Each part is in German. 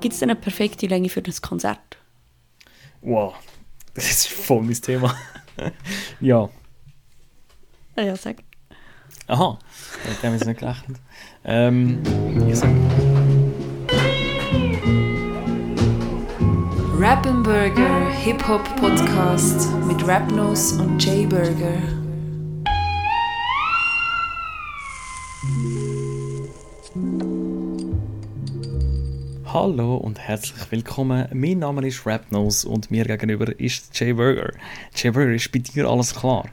Gibt es denn eine perfekte Länge für das Konzert? Wow, das ist voll mein Thema. ja. Ja, ja, sag. Aha, damit haben wir nicht gerechnet. Ähm, ich sag. Rappenburger Hip-Hop Podcast mit Rapnos und Jay Burger. Hallo und herzlich willkommen. Mein Name ist Rapnose und mir gegenüber ist Jay Burger. Jay Burger, ist bei dir alles klar?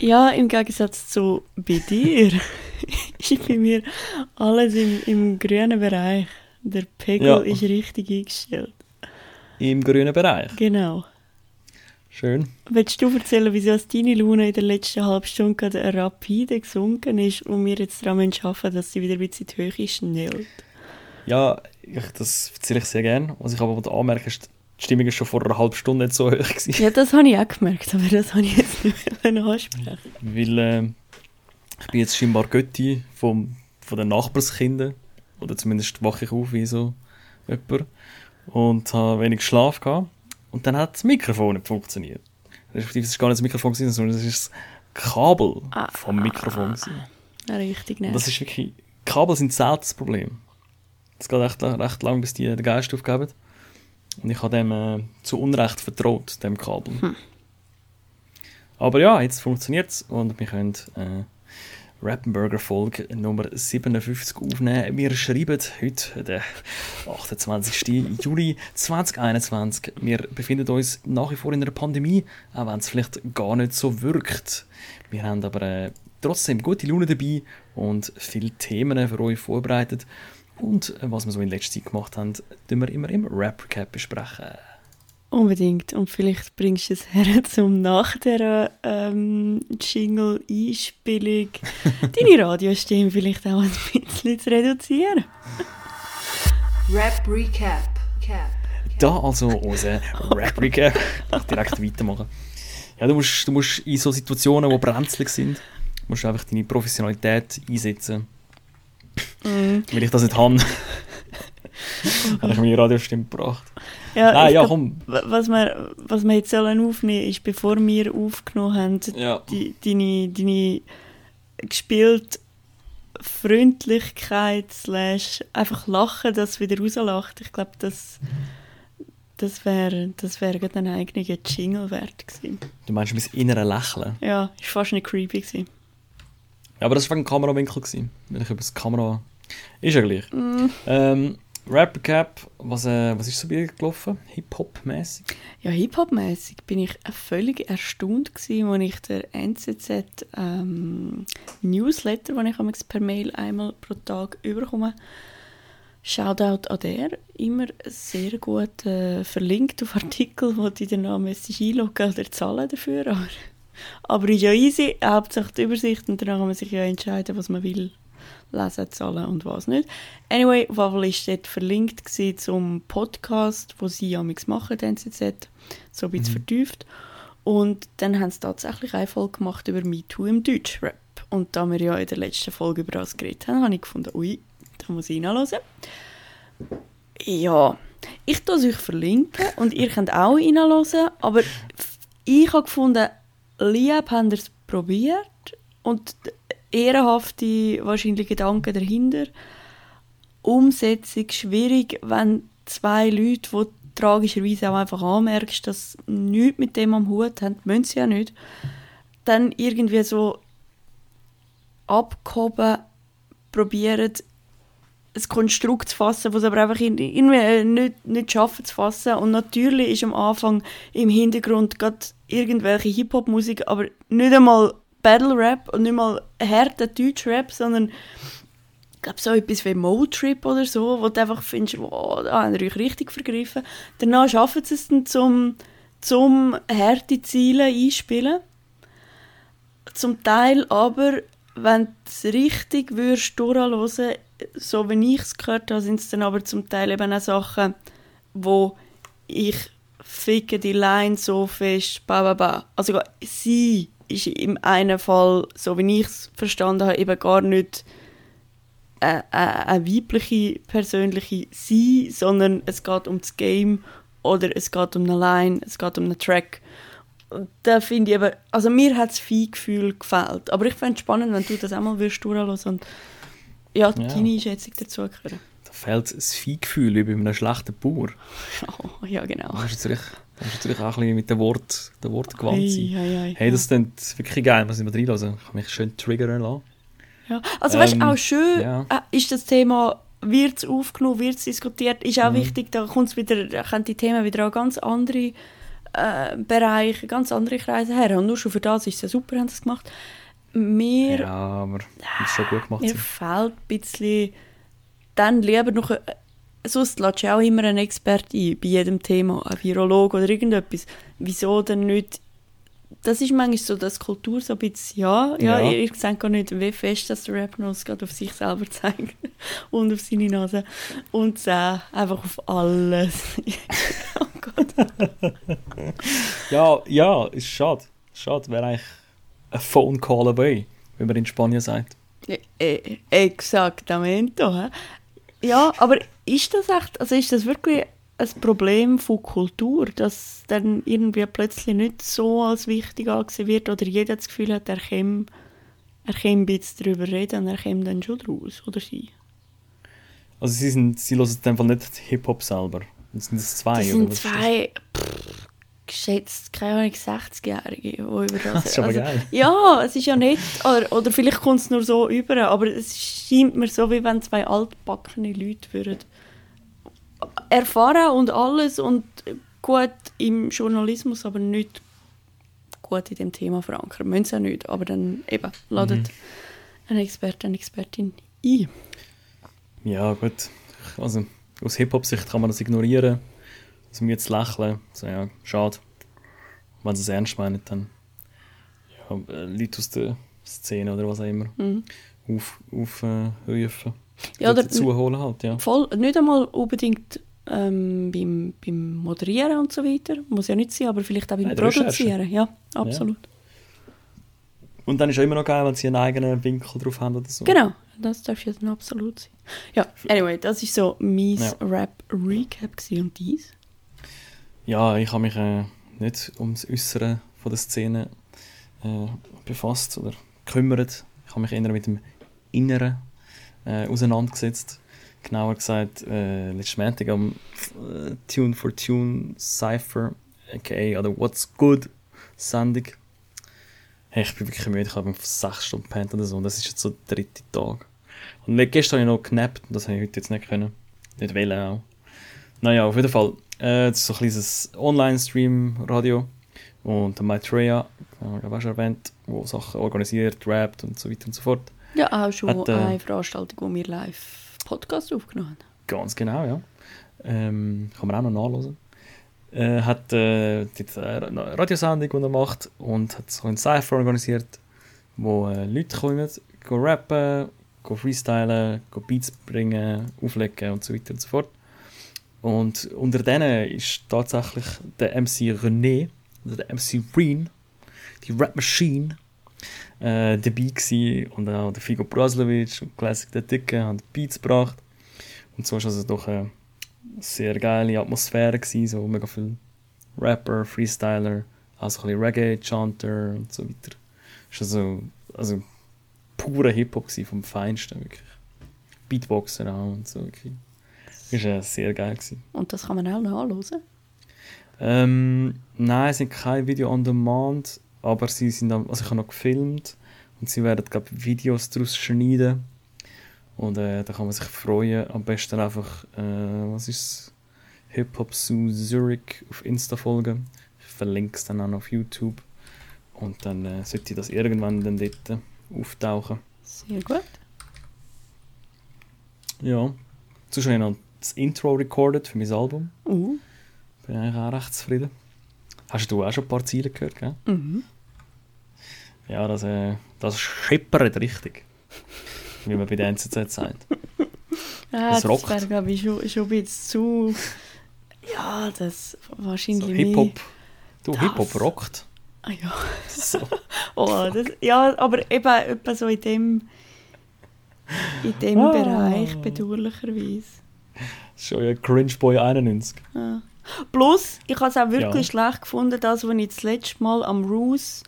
Ja, im Gegensatz zu bei dir ist bei mir alles im, im grünen Bereich. Der Pegel Ja. ist richtig eingestellt. Im grünen Bereich. Genau. Schön. Willst du erzählen, wieso es deine Laune in der letzten halben Stunde gerade rapide gesunken ist und wir jetzt daran arbeiten, dass sie wieder ein bisschen in die Höhe schnellt? Ja, ich, das erzähle ich sehr gerne. Was ich aber anmerke, ist, die Stimmung ist schon vor einer halben Stunde nicht so hoch gewesen. Ja, das habe ich auch gemerkt, aber das habe ich jetzt nicht mehr ansprechen. Weil äh, ich bin jetzt scheinbar Götti vom, von den Nachbarskindern. Oder zumindest wache ich auf wie so jemand. Und habe wenig Schlaf gehabt. Und dann hat das Mikrofon nicht funktioniert. Respektive, es war gar nicht das Mikrofon, gewesen, sondern es ist das Kabel Ah. vom Mikrofon. Gewesen. Ja, richtig, ne? das ist wirklich... Kabel sind selten das Problem. Es geht echt, recht lang, bis die den Geist aufgeben. Und ich habe dem äh, zu Unrecht vertraut, dem Kabel. Hm. Aber ja, jetzt funktioniert es und wir können äh, Rappenburger Folge Nummer 57 aufnehmen. Wir schreiben heute den 28. Juli 2021. Wir befinden uns nach wie vor in einer Pandemie, auch wenn es vielleicht gar nicht so wirkt. Wir haben aber äh, trotzdem gute Laune dabei und viele Themen für euch vorbereitet. Und äh, was wir so in letzter Zeit gemacht haben, tun wir immer im Rap-Recap besprechen. Unbedingt. Und vielleicht bringst du es her, um nach der ähm, Jingle-Einspielung deine Radiostimme vielleicht auch ein bisschen zu reduzieren. Rap Recap. Cap. Da also unser Rap-Recap. Ich direkt weitermachen. Ja, du musst, du musst in so Situationen, die brenzlig sind, musst du einfach deine Professionalität einsetzen. Mhm. Weil ich das nicht habe, habe ich meine Radiostimme gebracht. Ja, Nein, ja, glaub, komm. wa- Was wir, was wir jetzt sollen aufnehmen ist, bevor wir aufgenommen haben, Ja. die, deine, deine gespielt Freundlichkeit slash einfach Lachen, das wieder rauslacht. Ich glaube, das, das wäre das wär ein eigener Jingle wert gewesen. Du meinst mein inneres Lächeln. Ja, ist fast nicht creepy gewesen. Ja, aber das war dem Kamerawinkel. Gewesen, Wenn ich über das Kamera... Ist ja gleich. Mm. Ähm, Rap-Recap, was, äh, was ist so bei dir gelaufen? Hip-Hop-mäßig? Ja, Hip-Hop-mäßig bin ich völlig erstaunt gewesen, als ich der NZZ ähm, Newsletter, den ich per Mail einmal pro Tag überkomme, Shoutout an der, immer sehr gut äh, verlinkt auf Artikel, wo du den Namen einloggen oder zahlen dafür. Aber, aber ist ja easy, hauptsächlich die Übersicht und dann kann man sich ja entscheiden, was man will lesen, zahlen und was nicht. Anyway, Fall war dort verlinkt zum Podcast, wo sie amigs machen, die NZZ, so ein bisschen vertieft. Und dann haben sie tatsächlich eine Folge gemacht über MeToo im Deutschrap. Und da wir ja in der letzten Folge über das geredet haben, habe ich gefunden, ui, da muss ich reinhören. Ja, ich tue es euch verlinken und ihr könnt auch reinhören, aber ich habe gefunden, lieb haben ihr es probiert und ehrenhafte wahrscheinlich Gedanken dahinter. Umsetzung schwierig, wenn zwei Leute, die tragischerweise auch einfach anmerkst, dass sie nichts mit dem am Hut haben, müssen sie ja nicht, dann irgendwie so abgehoben probieren, ein Konstrukt zu fassen, was aber einfach in- irgendwie äh, nicht, nicht schaffen zu fassen. Und natürlich ist am Anfang im Hintergrund gerade irgendwelche Hip-Hop-Musik, aber nicht einmal Battle-Rap und nicht mal harter Deutsch-Rap, sondern ich glaube so etwas wie Motrip oder so, wo du einfach findest, wow, da haben ihr euch richtig vergriffen. Danach schaffen sie es dann zum, zum harte Ziele einspielen. Zum Teil aber, wenn du es richtig würdest durchhören, so wie ich es gehört habe, sind es dann aber zum Teil eben auch Sachen, wo ich ficke die Line so fest, ba, ba, ba. Also sie ist im einen Fall, so wie ich es verstanden habe, eben gar nicht eine, eine, eine weibliche persönliche sein, sondern es geht um das Game oder es geht um eine Line, es geht um einen Track. Da finde ich eben, also mir hat das Feingefühl gefällt. Aber ich fände es spannend, wenn du das auch mal würdest durchhören und ja, Ja. deine Einschätzung dazu hören. Da fehlt das Viehgefühl wie bei einem schlechten Bauer. Oh, ja, genau. Da musst du natürlich, da musst du natürlich auch ein bisschen mit den Wort, gewandt sein. Ei, ei, ei. Hey, das klingt wirklich geil, muss ich mal reinlassen. Ich kann mich schön triggern lassen. Ja. Also weißt Ähm, du, auch schön ja. äh, ist das Thema, wird es aufgenommen, wird es diskutiert, ist auch Mhm. wichtig, da kommt's wieder, da kommen die Themen wieder an ganz andere äh, Bereiche, ganz andere Kreise her. Und nur schon für das ist es ja super, haben sie es gemacht. Mir, Ja, aber das ist schon gut gemacht. mir sein. fehlt ein bisschen, dann lieber noch, äh, sonst lädst du auch immer einen Experte ein, bei jedem Thema, ein Virologe oder irgendetwas. Wieso denn nicht das ist manchmal so, dass Kultur so ein bisschen, ja, ja, Ja. ihr, ihr seht gar nicht, wie fest dass der Rap noch gerade auf sich selber zeigt und auf seine Nase und äh, einfach auf alles. oh Gott. Ja, ja, ist schade. Schade, wäre eigentlich ein Phone Call away, wie man in Spanien sagt. E- Exaktamente. Ja, aber ist das echt, also ist das wirklich ein Problem von Kultur, dass dann irgendwie plötzlich nicht so als wichtig angesehen wird oder jeder das Gefühl hat, er käme, er käme ein bisschen darüber reden und er käme dann schon draus, oder sie? Also sie, sind, sie hören in dem Fall nicht Hip-Hop selber. Das sind das zwei, Das oder sind das? zwei, geschätzt, keine Ahnung, 60-Jährige, die über das... Das ist aber also. Ja, es ist ja nicht, oder, oder vielleicht kommt es nur so über, aber es scheint mir so, wie wenn zwei altbackene Leute würden erfahren und alles und gut im Journalismus, aber nicht gut in dem Thema verankern. Müssen sie auch nicht, aber dann eben, ladet Mhm. einen Experten, eine Expertin ein. Ja, gut. Also aus Hip-Hop-Sicht kann man das ignorieren. Das mir jetzt lächeln. So, ja, schade. Wenn sie es ernst meinen, dann ja, äh, Leute aus der Szene oder was auch immer Mhm. auf, aufrufen. Ja, oder- dazu holen halt, ja. Voll, nicht einmal unbedingt ähm, beim, beim Moderieren und so weiter, muss ja nicht sein, aber vielleicht auch beim Recherche. Produzieren. Ja, absolut. Und dann ist es immer noch geil, wenn sie einen eigenen Winkel drauf haben oder so. Genau, das darf ja dann absolut sein. Ja, anyway, das ist so mein Ja. Rap-Recap und dies. Ja, ich habe mich äh, nicht ums Äußere von der Szene äh, befasst oder gekümmert. Ich habe mich eher mit dem Inneren äh, auseinandergesetzt. Genauer gesagt, äh, letzten Montag am äh, Tune for Tune Cypher, aka oder What's Good Sendung. Hey, ich bin wirklich müde, ich habe sechs Stunden gepennt oder so und das ist jetzt so der dritte Tag. Und gestern habe ich noch genappt und das habe ich heute jetzt nicht können. Nicht wollen auch. Naja, auf jeden Fall. Äh, das ist so ein kleines Online-Stream-Radio. Und der Maitreya, äh, ich habe auch schon erwähnt, wo Sachen organisiert, rappt und so weiter und so fort. Ja, auch schon Hat, äh, eine Veranstaltung, wo wir live Podcast aufgenommen haben. Ganz genau, ja. Ähm, kann man auch noch nachlesen. Äh, hat äh, dort eine Radiosendung, die er macht und hat so einen Cypher organisiert, wo äh, Leute kommen, go rappen, go freestylen, go Beats bringen, auflegen und so weiter und so fort. Und unter denen ist tatsächlich der MC René, also der MC Reen, die Rap Machine, äh, dabei gewesen. Und auch der Figo Braslovic und Classic der Dicke haben Beats gebracht. Und so war also doch eine sehr geile Atmosphäre gewesen, so mega viel Rapper, Freestyler, also ein bisschen Reggae, Chanter und so weiter. Es war also, also pure Hip-Hop vom Feinsten, wirklich. Beatboxer auch und so, wirklich. War äh, sehr geil. Gewesen. Und das kann man auch nachhören. Ähm, nein, es sind kein Video on demand, aber sie sind am, also ich habe noch gefilmt und sie werden glaube Videos daraus schneiden und äh, da kann man sich freuen. Am besten einfach, äh, was ist Hip Hop Zoo Zurich auf Insta folgen. Ich verlinke es dann auch noch auf YouTube und dann äh, sollte das irgendwann dann dort auftauchen. Sehr gut. Ja, ich noch das Intro recorded für mein Album. Uh, Bin eigentlich auch recht zufrieden. Hast du auch schon ein paar Ziele gehört, gell? mhm. Ja, das, äh, das schippert richtig. Wie man bei der NZZ sagt. Ja, Das das, rockt. wäre, glaube ich, schon, schon ein bisschen zu... Ja, das wahrscheinlich So Hip-Hop. Du, Das. Hip-Hop rockt. Ah, ja. So. Oh, das, ja, aber eben etwa so in dem... in dem Ah. Bereich, bedauerlicherweise. Schon ja Cringe Boy 91. Ja. Plus, ich habe es auch wirklich Ja. schlecht gefunden, das, was ich das letzte Mal am Roos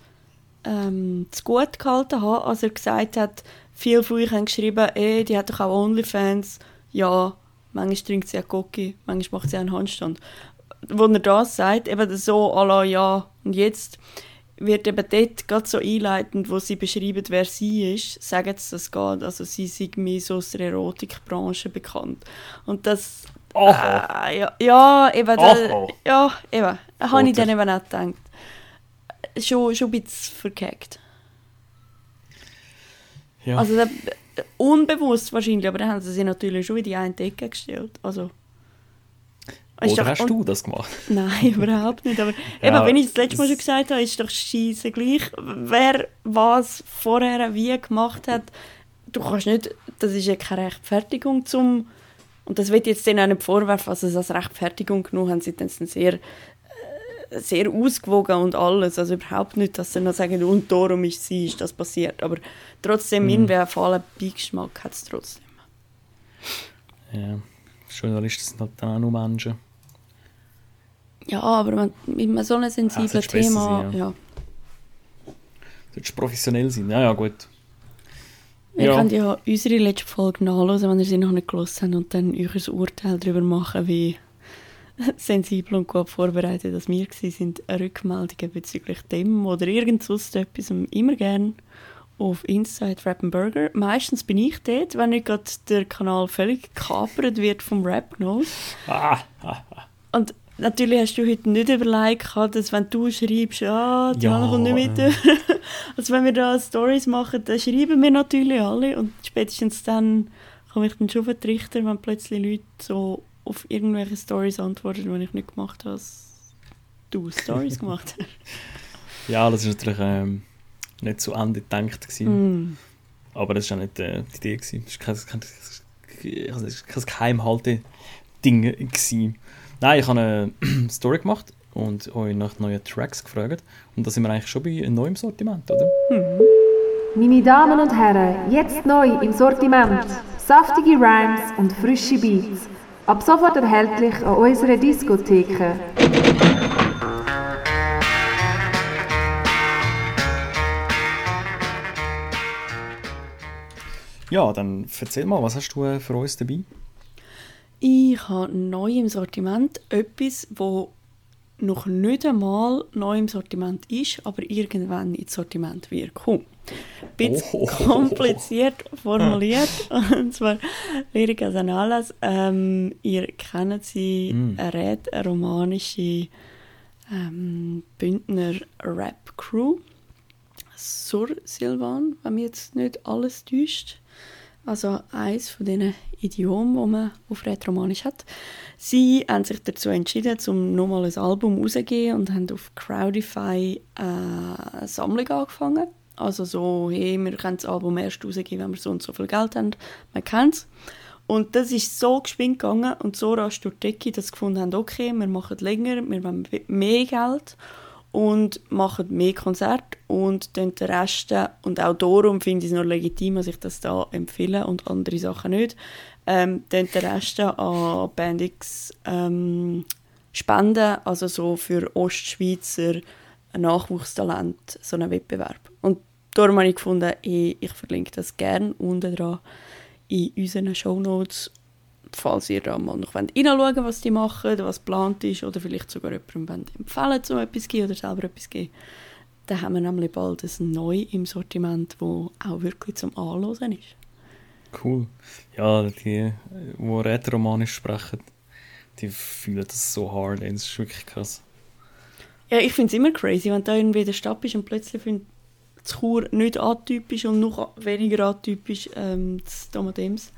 ähm, zu gut gehalten habe, als er gesagt hat, viele von euch haben geschrieben, ey, die hat doch auch Onlyfans. Ja, manchmal trinkt sie auch Cocky, manchmal macht sie auch einen Handstand. Wo er das sagt, eben so la, ja, und jetzt wird eben dort gerade so einleitend, wo sie beschreiben, wer sie ist, sagen sie, das geht. Also sie sind mehr so aus der Erotikbranche bekannt. Und das Ah, ja, ja, eben. Da. Ja, eben. Habe ich dann eben auch gedacht. Schon, schon ein bisschen verkackt. ja. Also da, unbewusst wahrscheinlich, aber dann haben sie sich natürlich schon in die eine Ecke gestellt. Also, Oder doch- hast du das gemacht? Nein, überhaupt nicht. Aber Ja, eben, wenn ich das letzte Mal schon gesagt habe, ist doch scheisse gleich, wer was vorher wie gemacht hat. Du kannst nicht, das ist ja keine Rechtfertigung zum, und das wird jetzt denen auch nicht vorwerfen, also als Rechtfertigung genommen haben, sie dann sehr, äh, sehr ausgewogen und alles, also überhaupt nicht, dass sie noch sagen, und darum ist sie, ist das passiert, aber trotzdem, Mhm. irgendwie einen fahlen Beigeschmack hat es trotzdem. Ja. Journalisten sind halt dann auch nur Menschen. Ja, aber mit einem so einem sensiblen besser Thema, sein, ja. ja. Solltest professionell sein. Ja, ja, gut. Ihr Ja. könnt ja unsere letzte Folge nachhören, wenn ihr sie noch nicht gelesen habt und dann euch ein Urteil darüber machen, wie sensibel und gut vorbereitet dass wir sind. Rückmeldungen bezüglich dem oder irgend sonst etwas immer gerne auf Inside Rap Burger. Meistens bin ich dort, wenn nicht gerade der Kanal völlig gekapert wird vom Rap Nose. Ah, ah, Und natürlich hast du heute nicht überlegt, gehabt, dass wenn du schreibst, ja, die Ja, kommt nicht mit. äh. also wenn wir da Stories machen, dann schreiben wir natürlich alle und spätestens dann komme ich dann schon Trichter, wenn plötzlich Leute so auf irgendwelche Stories antworten, die ich nicht gemacht habe, du Stories gemacht hast. ja, das ist natürlich ähm, nicht zu Ende gedacht. Mm. Aber das war auch nicht äh, die Idee. Gewesen. Das war kein, kein, also kein Geheimhalte-Ding. Nein, ich habe eine Story gemacht und euch nach neuen Tracks gefragt. Und da sind wir eigentlich schon bei einem neuen Sortiment, oder? Meine Damen und Herren, jetzt neu im Sortiment. Saftige Rhymes und frische Beats. Ab sofort erhältlich an unserer Diskotheke. Ja, dann erzähl mal, was hast du äh, für uns dabei? Ich habe neu im Sortiment etwas, wo noch nicht einmal neu im Sortiment ist, aber irgendwann ins Sortiment wird kommen. Ein bisschen Oh. kompliziert formuliert. Und zwar Lyrica Anales. Ähm, ihr kennt sie, Mm. eine Red, eine romanische ähm, Bündner Rap-Crew. Sur Silvan, wenn mich jetzt nicht alles täuscht. Also eins von diesen Idiomen, die man auf Rätoromanisch hat. Sie haben sich dazu entschieden, um nochmal ein Album rauszugeben und haben auf Crowdify eine Sammlung angefangen. Also so, hey, wir können das Album erst rausgeben, wenn wir so und so viel Geld haben. Man kennt es. Und das ist so geschwind gegangen und so rasch durch die Decke, dass sie gefunden haben, okay, wir machen länger, wir wollen mehr Geld und machen mehr Konzerte und den Rest, und auch darum finde ich es noch legitim, dass ich das da empfehle und andere Sachen nicht, ähm, dann den Rest an Bandix ähm, spenden, also so für Ostschweizer Nachwuchstalent, so einen Wettbewerb. Und darum habe ich gefunden, ich, ich verlinke das gerne unten dran in unseren Shownotes, falls ihr da mal noch reinschauen wollt, was die machen, was geplant ist oder vielleicht sogar jemandem wollt empfehlen um etwas zu geben oder selber etwas zu geben. Dann haben wir nämlich bald ein Neu im Sortiment, wo auch wirklich zum Anhören ist. Cool. Ja, die, die rätoromanisch sprechen, die fühlen das so hard. ey. Das ist wirklich krass. Ja, ich finde es immer crazy, wenn du da irgendwie in der Stadt bist und plötzlich findet das Chur nicht atypisch und noch weniger atypisch ähm, das Domadems.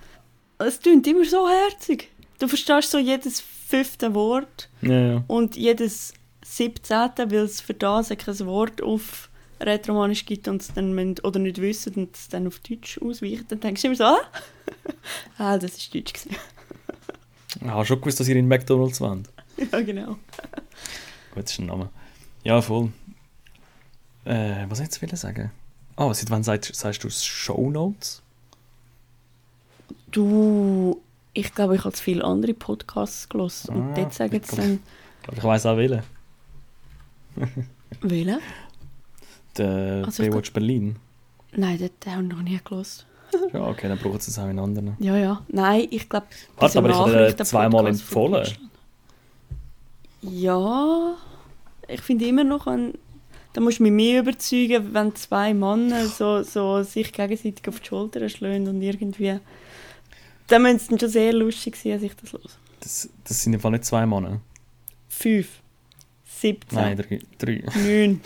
Es klingt immer so herzig. Du verstehst so jedes fünfte Wort Ja, ja. und jedes siebzehnte, weil es für das kein Wort auf Rätoromanisch gibt und es dann müssen, oder nicht wissen und es dann auf Deutsch ausweicht, dann denkst du immer so, ah, ah das ist Deutsch gewesen. Ich habe schon gewusst, dass ihr in McDonalds wollt. ja, genau. Gut, das ist ein Name. Ja, voll. Äh, was jetzt will sagen? Ah, seit wann sagst, sagst du Shownotes? Du, ich glaube, ich habe zu viele andere Podcasts gelesen. Und Ah, dort sagen sie dann, Ich weiss auch welchen. wählen? Der Also Baywatch Berlin. Nein, dort habe ich noch nie gelesen. Ja, okay, dann brauchen sie es auch in anderen. Ja, ja. Nein, ich glaube, Warte, aber ich habe zweimal empfohlen. Ja, ich finde immer noch, ein, da musst du mich mehr überzeugen, wenn zwei Männer so, so sich gegenseitig auf die Schulter schlagen und irgendwie... Dann müsste es schon sehr lustig sein, als ich das los. Das, das sind im Fall nicht zwei Männer. Fünf, siebzehn, Nein, drei. drei. neun.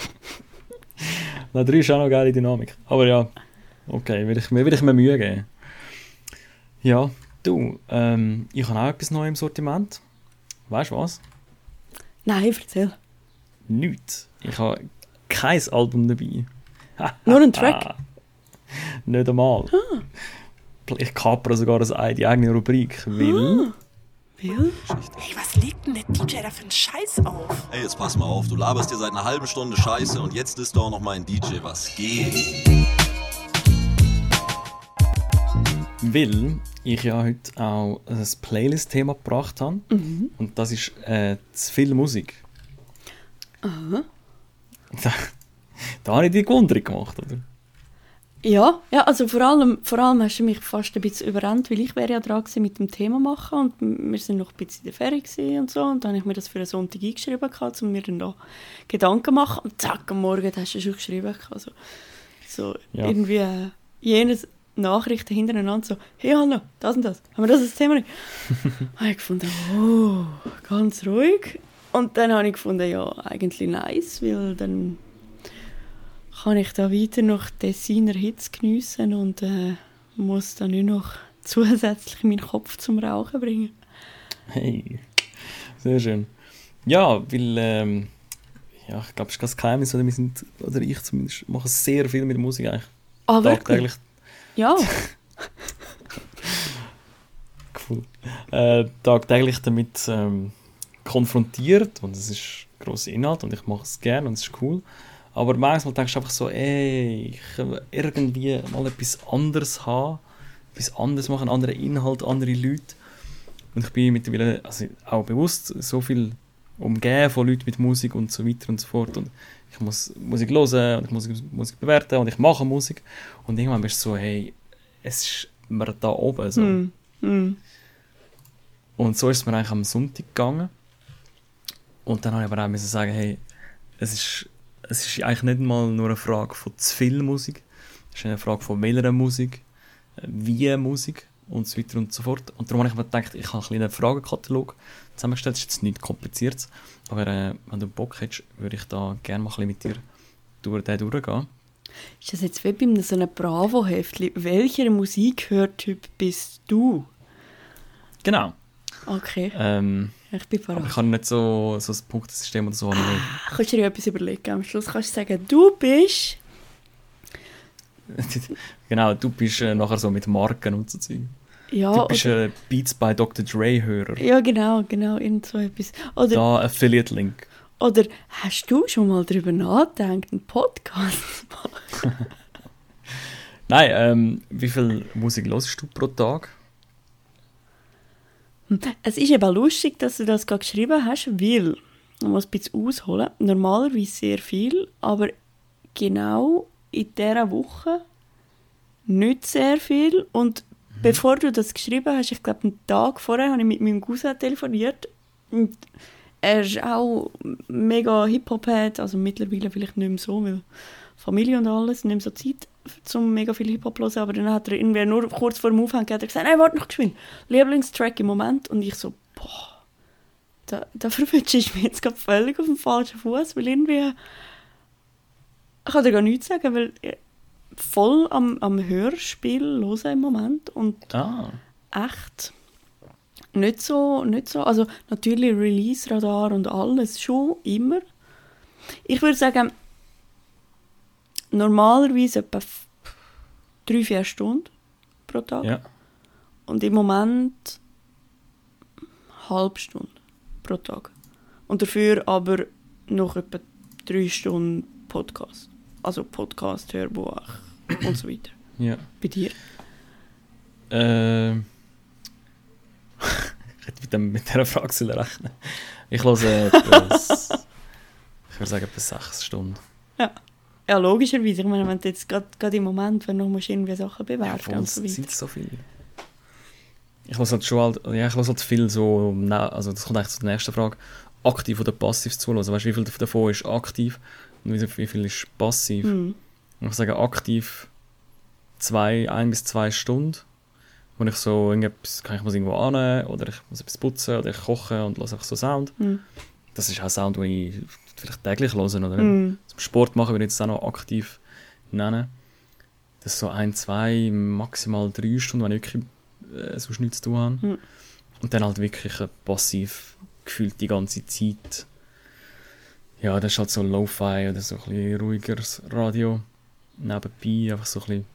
Nein, drei ist auch noch eine geile Dynamik. Aber ja, okay, will ich, mir- will ich mir Mühe geben. Ja, du, ähm, ich habe auch etwas Neues im Sortiment. Weißt du was? Nein, erzähl. Nichts. Ich habe kein Album dabei. Nur ein Track? Ah, nicht einmal. Ich kapere sogar eine, die eigene Rubrik, weil... Will? Hey, was legt denn der DJ da für einen Scheiß auf? Ey, jetzt pass mal auf, du laberst dir seit einer halben Stunde Scheiße und jetzt ist doch noch mal ein DJ, was geht? Weil ich ja heute auch ein Playlist-Thema gebracht habe. Und das ist äh, zu viel Musik. Da, da habe ich die Gewundung gemacht, oder? Ja, ja, also vor allem, vor allem hast du mich fast ein bisschen überrannt, weil ich wäre ja dran gewesen mit dem Thema machen und wir sind noch ein bisschen in der Ferie und so und dann habe ich mir das für einen Sonntag eingeschrieben gehabt, um mir dann da Gedanken machen und zack, am Morgen hast du schon geschrieben also, so Ja. irgendwie äh, jenes Nachrichten hintereinander so, hey Hanna, das und das, haben wir das als Thema nicht? habe ich gefunden, oh, ganz ruhig und dann habe ich gefunden, ja, eigentlich nice, weil dann kann ich da weiter noch Designer Hits geniessen und äh, muss dann nur noch zusätzlich meinen Kopf zum Rauchen bringen. Hey, sehr schön. Ja, weil, ähm, ja, ich glaube, es ist kein Geheimnis, oder wir sind, oder ich zumindest, mache sehr viel mit Musik eigentlich. Ah, Tagtäglich. Ja. Cool. Äh, tagtäglich damit ähm, konfrontiert und es ist grosser Inhalt und ich mache es gerne und es ist cool. Aber manchmal denkst du einfach so, ey, ich will irgendwie mal etwas anderes haben, etwas anderes machen, andere Inhalt, andere Leute. Und ich bin mittlerweile also auch bewusst so viel umgeben von Leuten mit Musik und so weiter und so fort. Und ich muss Musik hören und ich muss Musik bewerten und ich mache Musik. Und irgendwann bist du so, hey, es ist mir da oben. So. Hm. Hm. Und so ist es mir eigentlich am Sonntag gegangen. Und dann habe ich aber auch müssen sagen, hey, es ist, es ist eigentlich nicht mal nur eine Frage von zu viel Musik. Es ist eine Frage von welcher Musik, äh, wie Musik und so weiter und so fort. Und darum habe ich mir gedacht, ich habe einen kleinen Fragekatalog zusammengestellt. Das ist jetzt nichts Kompliziertes. Aber äh, wenn du Bock hättest, würde ich da gerne mal ein bisschen mit dir durch den durchgehen. Ist das jetzt wie bei einem so einem Bravo-Heftli? Welcher Musikhörtyp bist du? Genau. Okay, Ähm, ich bin aber ich parat. habe nicht so, so ein Punktesystem oder so. ich nicht. Kannst du dir etwas überlegen? Am Schluss kannst du sagen, du bist... genau, du bist äh, nachher so mit Marken und so Zeug. Ja, Du bist oder, ein Beats by Dr. Dre-Hörer. ja genau, genau, irgend so etwas. Oder, Da Affiliate-Link. oder hast du schon mal darüber nachgedacht, einen Podcast zu machen? Nein, ähm, wie viel Musik hörst du pro Tag? Es ist eben lustig, dass du das gerade geschrieben hast, weil, ich muss ein bisschen ausholen, normalerweise sehr viel, aber genau in dieser Woche nicht sehr viel. Und bevor du das geschrieben hast, ich glaube, einen Tag vorher, habe ich mit meinem Cousin telefoniert. Und er ist auch mega Hip-Hop-Head, also mittlerweile vielleicht nicht mehr so, weil Familie und alles, nicht so Zeit zum mega viel Hip-Hop zu hören, aber dann hat er irgendwie nur kurz vor dem er gesagt, nein, warte noch geschwind, Lieblingstrack im Moment und ich so, boah, da, da verwünsche ich mich jetzt gerade völlig auf dem falschen Fuß, weil irgendwie, ich kann dir gar nichts sagen, weil ich voll am, am Hörspiel hören im Moment und Ah, echt nicht so, nicht so, also natürlich Release-Radar und alles schon, immer. Ich würde sagen, normalerweise etwa drei, vier Stunden pro Tag. ja. Und im Moment eine halbe Stunde pro Tag. Und dafür aber noch etwa drei Stunden Podcast. Also Podcast, Hörbuch und so weiter. ja. Bei dir? Äh, mit, dem, mit dieser Frage soll rechnen Ich höre etwas, ich würde sagen, etwa sechs Stunden. Ja, logischerweise. Ich meine, wenn du jetzt gerade im Moment, wenn du noch musst irgendwie Sachen Ja, bewerten voll, und so weiter. sind so viel. Ich höre halt schon halt, ja, ich halt viel so, na, also das kommt eigentlich zur nächsten Frage, aktiv oder passiv zuhören. Weißt du, wie viel davon ist aktiv und wie viel ist passiv? Hm. Und ich sage aktiv zwei, ein bis zwei Stunden, wo ich so irgendetwas, kann ich muss irgendwo an oder ich muss etwas putzen oder ich koche und lasse einfach so Sound. Hm. Das ist auch Sound, den ich vielleicht täglich höre oder Hm. zum Sport machen würde ich jetzt auch noch aktiv nennen. Das ist so ein, zwei, maximal drei Stunden, wenn ich wirklich äh, sonst nichts zu tun habe. Mhm. Und dann halt wirklich passiv gefühlt die ganze Zeit. Ja, das ist halt so Lo-Fi oder so ein bisschen ruhigeres Radio. Nebenbei einfach so ein bisschen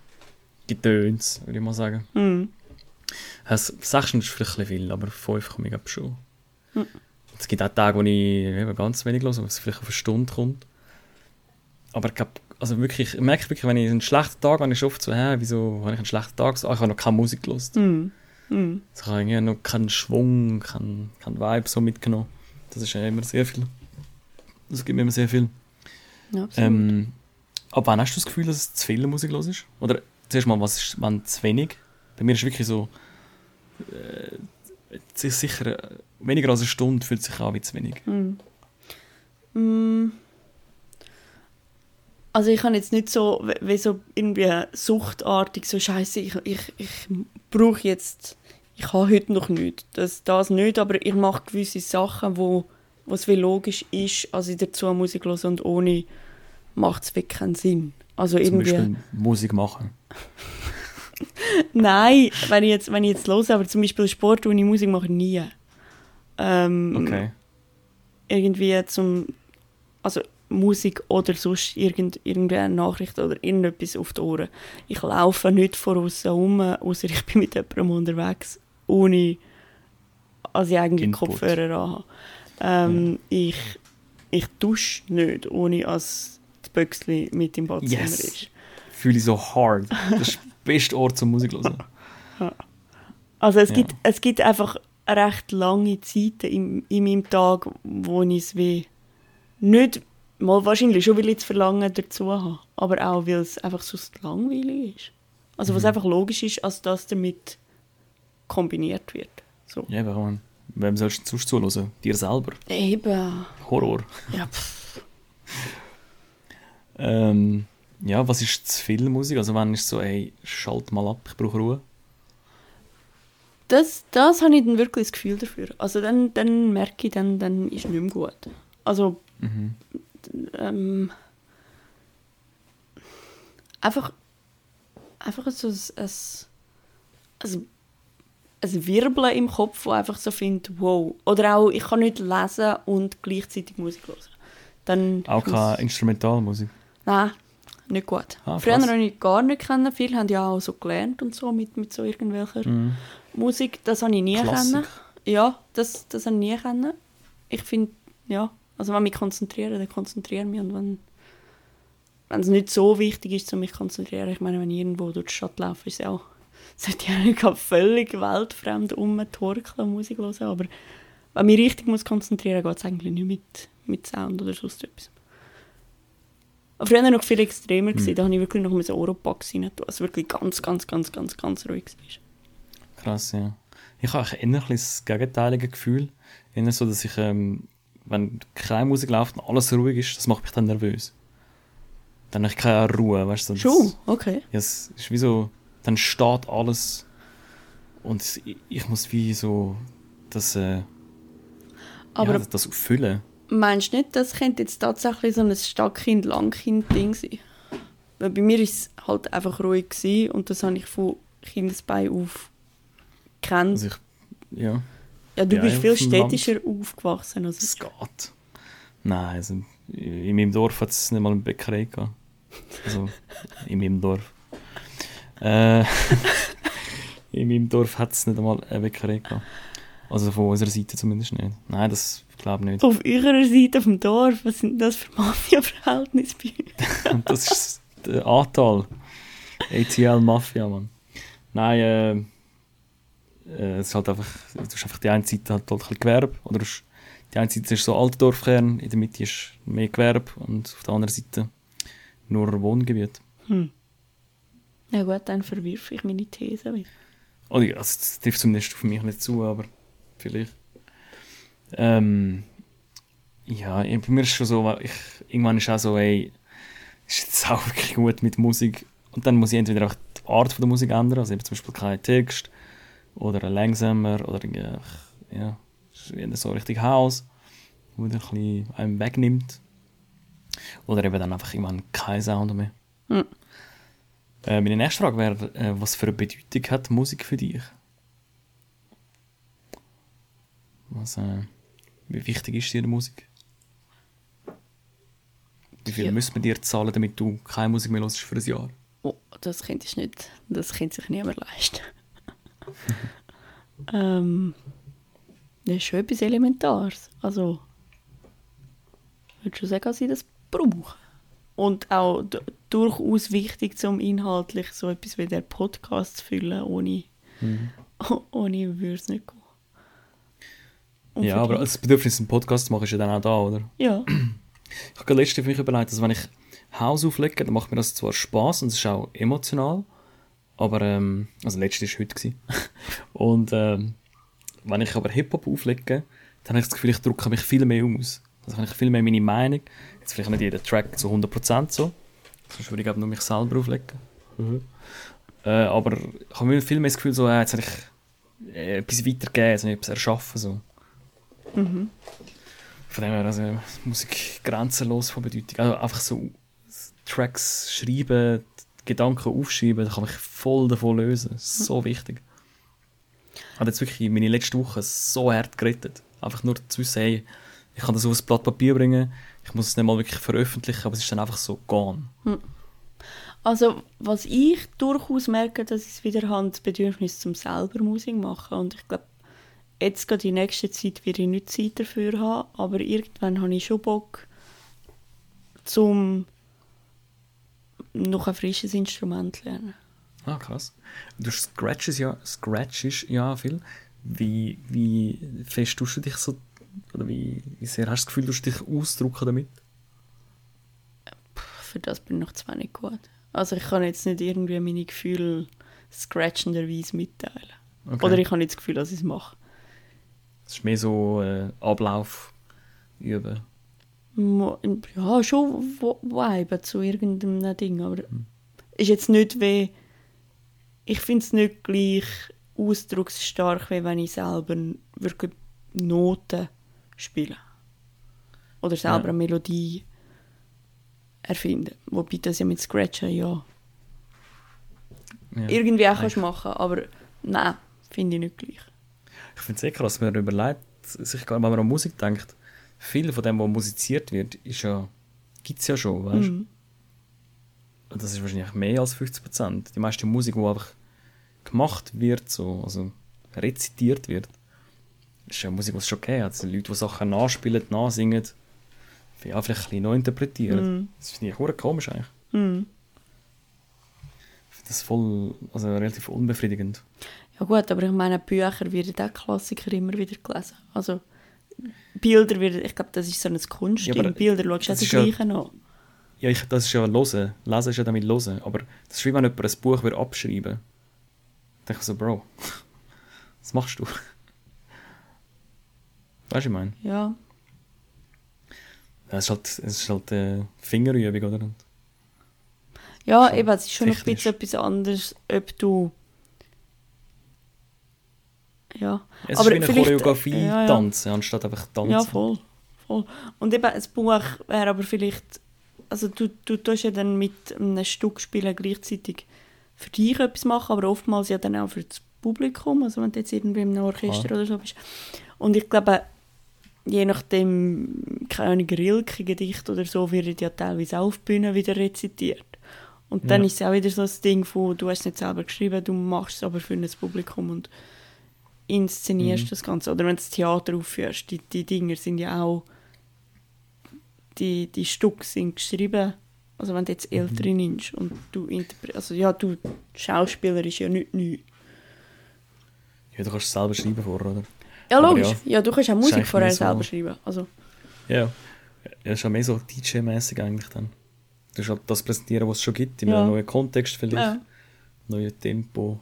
Gedöns, würde ich mal sagen. Hm. Also, sechs Stunden ist vielleicht ein bisschen viel, aber fünf komme ich schon. Mhm. Es gibt auch Tage, wo ich eben ganz wenig höre, wo es vielleicht auf eine Stunde kommt. Aber ich glaub, also wirklich, ich merke wirklich, wenn ich einen schlechten Tag habe, ich oft so, hä, wieso habe ich einen schlechten Tag? So, ah, ich habe noch keine Musik gehört. Hm. Also ich habe irgendwie noch keinen Schwung, keinen, keinen Vibe so mitgenommen. Das ist ja immer sehr viel. Das gibt mir immer sehr viel. Ja. Ähm, ab wann hast du das Gefühl, dass es zu viel Musik los ist? Oder zuerst mal, was ist wann zu wenig? Bei mir ist es wirklich so, äh, es ist sicher äh, weniger als eine Stunde fühlt sich an wie zu wenig. Hm. Hm. Also ich habe jetzt nicht so, wie- so irgendwie suchtartig so Scheiße. Ich, ich, ich brauche jetzt, ich habe heute noch nicht, das, das nicht, aber ich mache gewisse Sachen, wo was wie logisch ist, als ich dazu Musik höre und ohne macht es wirklich keinen Sinn. Also Zum irgendwie. Beispiel Musik machen. Nein, wenn ich jetzt, wenn ich jetzt höre, aber zum Beispiel Sport, ich Musik mache, nie. Ähm, Okay. irgendwie zum, also Musik oder sonst irgend, irgendeine Nachricht oder irgendetwas auf die Ohren. Ich laufe nicht von außen rum, außer ich bin mit jemandem unterwegs, ohne, als ich eigentlich Input. Kopfhörer anhabe. Ähm, ich, ich dusche nicht, ohne als das Böckchen mit im Badzimmer Yes. ist. Fühle ich so hard. Das ist der beste Ort zum Musik hören. Also es, Ja. gibt, es gibt einfach recht lange Zeiten in, in meinem Tag, wo ich es wie nicht, mal wahrscheinlich schon, weil ich das Verlangen dazu habe, aber auch, weil es einfach sonst langweilig ist. Also was Mhm. einfach logisch ist, als das damit kombiniert wird. So. Ja, warum? Wem sollst du sonst zuhören? Dir selber. Eben. Horror. Ja. Ähm, ja, was ist zu viel Musik? Also wann ist so, ey, schalt mal ab, ich brauche Ruhe. Das, das habe ich dann wirklich das Gefühl dafür. Also dann, dann merke ich, dann, dann ist es nicht mehr gut. Also Mhm. ähm, einfach, einfach so ein, ein, ein, ein Wirbeln im Kopf, wo einfach so findet, wow. Oder auch, ich kann nicht lesen und gleichzeitig Musik hören. Dann Auch keine Instrumentalmusik. Nein, nicht gut. Ah, Früher habe ich gar nicht kennen. Viele haben ja auch so gelernt und so mit, mit so irgendwelcher Mhm. Musik. Das habe ich nie Klassik. kennen. Ja, das, das habe ich nie kennen. Ich finde, ja, also wenn ich mich konzentriere, dann konzentriere ich mich. Und wenn, wenn es nicht so wichtig ist, um mich zu konzentrieren, ich meine, wenn ich irgendwo durch die Stadt laufe, ist es auch, sollte ich auch nicht völlig weltfremd rumtorkeln und Musik hören. Aber wenn ich mich richtig muss konzentrieren muss, geht es eigentlich nicht mit, mit Sound oder sonst etwas. Aber Früher noch viel extremer, gewesen. da habe ich wirklich noch mit Oropax rein, was wirklich ganz, ganz, ganz, ganz, ganz ruhig war. Krass, ja. Ich habe eher ein bisschen das gegenteilige Gefühl. Eher so, dass ich, ähm, wenn keine Musik läuft und alles ruhig ist, das macht mich dann nervös. Dann habe ich keine Ruhe, weißt du? Schon? Okay. Ja, es ist wie so, dann steht alles und ich, ich muss wie so das, äh, Aber ja, das, das füllen. meinst du nicht, das könnte jetzt tatsächlich so ein Stadtkind-Langkind-Ding sein? Weil bei mir war es halt einfach ruhig gewesen und das habe ich von Kindesbein auf gekannt. Also ich, ja, ja, du ja, bist viel dem Land. städtischer aufgewachsen. Also es geht. Nein, also in meinem Dorf hat es nicht mal eine Bäckerei gehabt. Also in meinem Dorf. Äh, in meinem Dorf hat es nicht einmal eine Bäckerei gehabt. Also von unserer Seite zumindest nicht. Nein, das glaube ich nicht. auf eurer Seite vom Dorf, was sind das für Mafia-Verhältnisse bei euch? Das ist der Anteil. ATL Mafia, Mann. Nein, äh, Äh, es ist halt einfach, du hast einfach die eine Seite halt, halt ein bisschen Gewerbe, oder du hast- die eine Seite ist so Altdorfkern, in der Mitte ist mehr Gewerbe und auf der anderen Seite nur Wohngebiet. Ja gut, dann verwirfe ich meine These wieder. Oder ja, also, das trifft zumindest auf mich nicht zu, aber vielleicht. Ähm, ja, bei mir ist schon so, ich, irgendwann ist auch so, ey, ist jetzt auch wirklich gut mit Musik. Und dann muss ich entweder auch die Art von der Musik ändern, also eben zum Beispiel kein Text oder langsamer oder irgendwie, ja, so richtig House, wo dann ein bisschen einem wegnimmt. Oder eben dann einfach irgendwann kein Sound mehr. Hm. Äh, meine nächste Frage wäre, äh, was für eine Bedeutung hat Musik für dich? Was, äh, wie wichtig ist dir die Musik? Wie viel Ja. müssen wir dir zahlen, damit du keine Musik mehr hörst für ein Jahr? Oh, das könnte ich nicht. Das könnte sich niemand leisten. ähm, das ist schon etwas Elementares. Also, ich würde schon sagen, dass ich das brauche. Und auch durchaus wichtig, um inhaltlich so etwas wie der Podcast zu füllen. Ohne, ohne würde es nicht gehen. Und ja, aber das Bedürfnis, einen Podcast zu machen, ist ja dann auch da, oder? Ja, Ich habe letztens für mich überlegt, dass wenn ich Haus auflege, dann macht mir das zwar Spaß und es ist auch emotional, aber, ähm, also letztes war heute. gewesen. und ähm, wenn ich aber Hip-Hop auflege, dann habe ich das Gefühl, ich drücke mich viel mehr aus. Also habe ich viel mehr meine Meinung. Jetzt vielleicht nicht jeder Track zu 100% so. Sonst würde ich glaube nur mich selber auflegen. Äh, aber ich habe viel mehr das Gefühl, so, äh, jetzt habe ich äh, etwas weitergegeben, jetzt habe ich etwas erschaffen. So. Von dem her, also Musik grenzenlos von Bedeutung. Also einfach so Tracks schreiben, Gedanken aufschreiben, da kann mich voll davon lösen. Ist so wichtig. Hat jetzt wirklich meine letzte Woche so hart gerettet. Einfach nur zu wissen, hey, ich kann das auf ein Blatt Papier bringen, ich muss es nicht mal wirklich veröffentlichen, aber es ist dann einfach so gone. Also, was ich durchaus merke, dass ich es wieder habe, das Bedürfnis zum selber Musik machen. Und ich glaube, jetzt gerade die nächste Zeit werde ich nicht Zeit dafür haben, aber irgendwann habe ich schon Bock, zum noch ein frisches Instrument lernen. Ah, krass. Du scratches ja, scratchest ja viel. Wie, wie fest tust du dich so, oder wie, wie sehr hast du das Gefühl, du dich ausdrücken damit? Für das bin ich noch zu wenig gut. Also ich kann jetzt nicht irgendwie meine Gefühle scratchenderweise mitteilen. Okay. Oder ich habe nicht das Gefühl, dass ich es mache. Es ist mehr so äh, Ablauf üben. Ja, schon viben zu irgendeinem Ding, aber ist jetzt nicht wie... Ich finde es nicht gleich ausdrucksstark, wie wenn ich selber wirklich Noten spiele. Oder selber Ja. eine Melodie erfinden. Wobei das ja mit Scratchen ja, Ja. irgendwie auch kannst machen aber nein, finde ich nicht gleich. Ich finde es sehr krass, wenn man überlegt, sich, wenn man an Musik denkt, viel von dem, was musiziert wird, ist ja, gibt es ja schon, weißt du? Mhm. Und das ist wahrscheinlich mehr als 50%. Die meiste Musik, die einfach gemacht wird, so, also rezitiert wird, ist ja Musik, die es schon gegeben hat. Also Leute, die Sachen nachspielen, nachsingen, ja, vielleicht ein bisschen neu interpretieren. Mhm. Das finde ich auch komisch eigentlich. Mhm. Ich finde das voll, also relativ unbefriedigend. Ja gut, aber ich meine, Bücher werden auch Klassiker immer wieder gelesen. Also Bilder werden, ich glaube, das ist so ein Kunstding. Ja, Bilder schaust du das die ja- an. Ja, ich, das ist ja Hören. Lesen ist ja damit Hören. Aber das ist wie wenn jemand ein Buch würde abschreiben würde. Da denke ich so, Bro, was machst du? Weißt du, was ich meine? Ja. Es ist halt, es ist halt äh, Fingerübung, oder? Ja, Schon eben, es ist schon noch ein bisschen etwas anderes, ob du... Ja, Es aber ist wie eine Choreografie ja, ja. tanzen, anstatt einfach tanzen. Ja, voll. voll. Und eben, ein Buch wäre aber vielleicht... Also du, du tust ja dann mit einem Stück spielen gleichzeitig für dich etwas machen, aber oftmals ja dann auch für das Publikum, also wenn du jetzt irgendwie in einem Orchester Klar. oder so bist. Und ich glaube, je nachdem, keine Ahnung, Rilke-Gedicht oder so, wird ja teilweise auch auf Bühne wieder rezitiert. Und dann Ja. ist es auch wieder so das Ding von, du hast es nicht selber geschrieben, du machst es aber für ein Publikum und inszenierst Mhm. das Ganze. Oder wenn du das Theater aufführst, die, die Dinger sind ja auch, die, die Stücke sind geschrieben, also wenn du jetzt Mhm. ältere nimmst und du interpretierst, also ja, du, Schauspieler ist ja nicht neu. Ja, du kannst es selber schreiben vorher, oder? Ja, Aber logisch. ja. Ja, du kannst auch Musik vorher so- selber schreiben. Also, Ja. Ja, ist ja mehr so DJ-mäßig eigentlich dann. Du hast halt das präsentieren, was es schon gibt, in Ja. einem neuen Kontext vielleicht, ja. neues Tempo.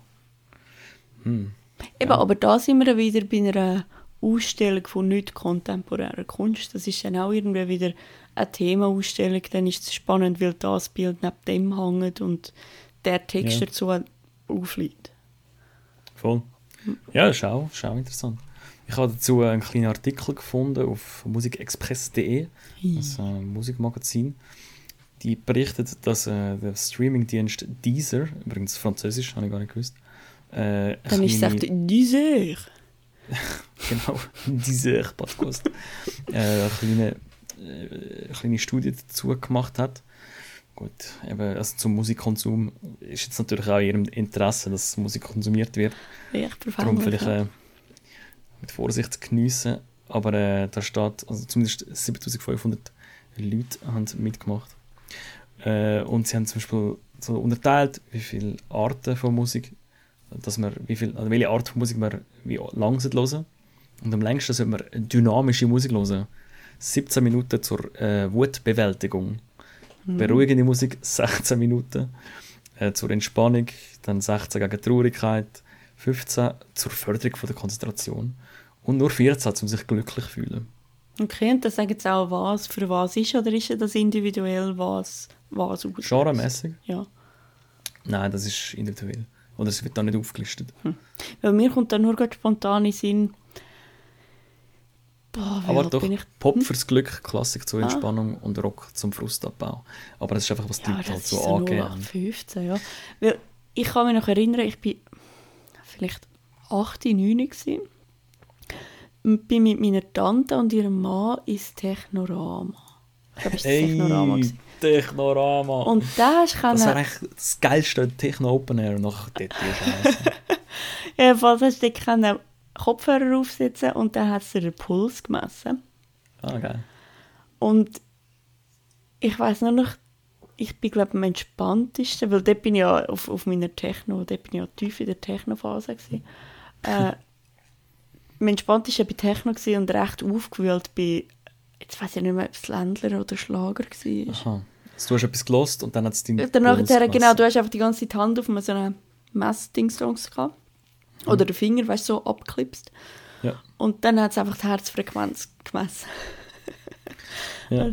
Hm. Eben, aber da sind wir wieder bei einer Ausstellung von nicht kontemporärer Kunst. Das ist dann auch irgendwie wieder eine Themaausstellung. Dann ist es spannend, weil das Bild neben dem hängt und der Text Ja. dazu aufliegt. Voll. Ja, das ist auch, ist auch interessant. Ich habe dazu einen kleinen Artikel gefunden auf musikexpress.de, das äh, Musikmagazin. Die berichtet, dass äh, der Streamingdienst Deezer, übrigens französisch, habe ich gar nicht gewusst, äh, Dann kleine- echt «Dieser». genau, dieser Podcast, äh, eine kleine, äh, eine kleine Studie dazu gemacht hat. Gut, eben, also zum Musikkonsum ist jetzt natürlich auch in ihrem Interesse, dass Musik konsumiert wird. Echt Darum verfänglich. vielleicht äh, mit Vorsicht geniessen. Aber äh, da steht, also zumindest 7500 Leute haben mitgemacht. Äh, und sie haben zum Beispiel so unterteilt, wie viele Arten von Musik, dass man, wie viel, also welche Art von Musik man wie lang hören Und am längsten sollte man dynamische Musik hören. 17 Minuten zur äh, Wutbewältigung. Beruhigende Musik 16 Minuten. Äh, zur Entspannung dann 16 gegen Traurigkeit. 15 zur Förderung von der Konzentration. Und nur 14, um sich glücklich zu fühlen. Okay, und dann sagen sie auch, was für was ist, oder ist das individuell, was, was auslöst? Genremäßig? Ja. Nein, das ist individuell. Oder es wird da nicht aufgelistet. Weil mir kommt dann nur gerade spontan in Sinn, boah, Aber doch, ich? Pop fürs Glück, Klassik zur Ah. Entspannung und Rock zum Frustabbau. Aber das ist einfach, was die Ja, Leute das halt so angehen. 0815, ja. Weil ich kann mich noch erinnern, ich bin vielleicht 8, 9 gewesen. bin mit meiner Tante und ihrem Mann ins Technorama. Glaube, war das Technorama. Ey, gewesen. Technorama! Und da hast du das können, eigentlich das geilste Techno Open Air nach Scheiße. jedenfalls hast du können Kopfhörer aufsetzen und dann hat dir den Puls gemessen. ah, geil. Und ich weiß nur noch, ich bin glaube am entspanntesten, weil dort bin ich ja auf, auf meiner Techno, dort bin ich ja tief in der Techno-Phase gewesen. äh, am entspanntesten bei Techno gewesen und recht aufgewühlt bei, jetzt weiß ich nicht mehr, ob es Ländler oder Schlager war. Aha. Also, du hast etwas gelost und dann hat es deinen Danach, Puls genau, du hast einfach die ganze Zeit die Hand auf so einem Messdingsdongs gehabt. Oder den Finger, weißt du, so abgeklipst. Ja. Und dann hat es einfach die Herzfrequenz gemessen. Ja.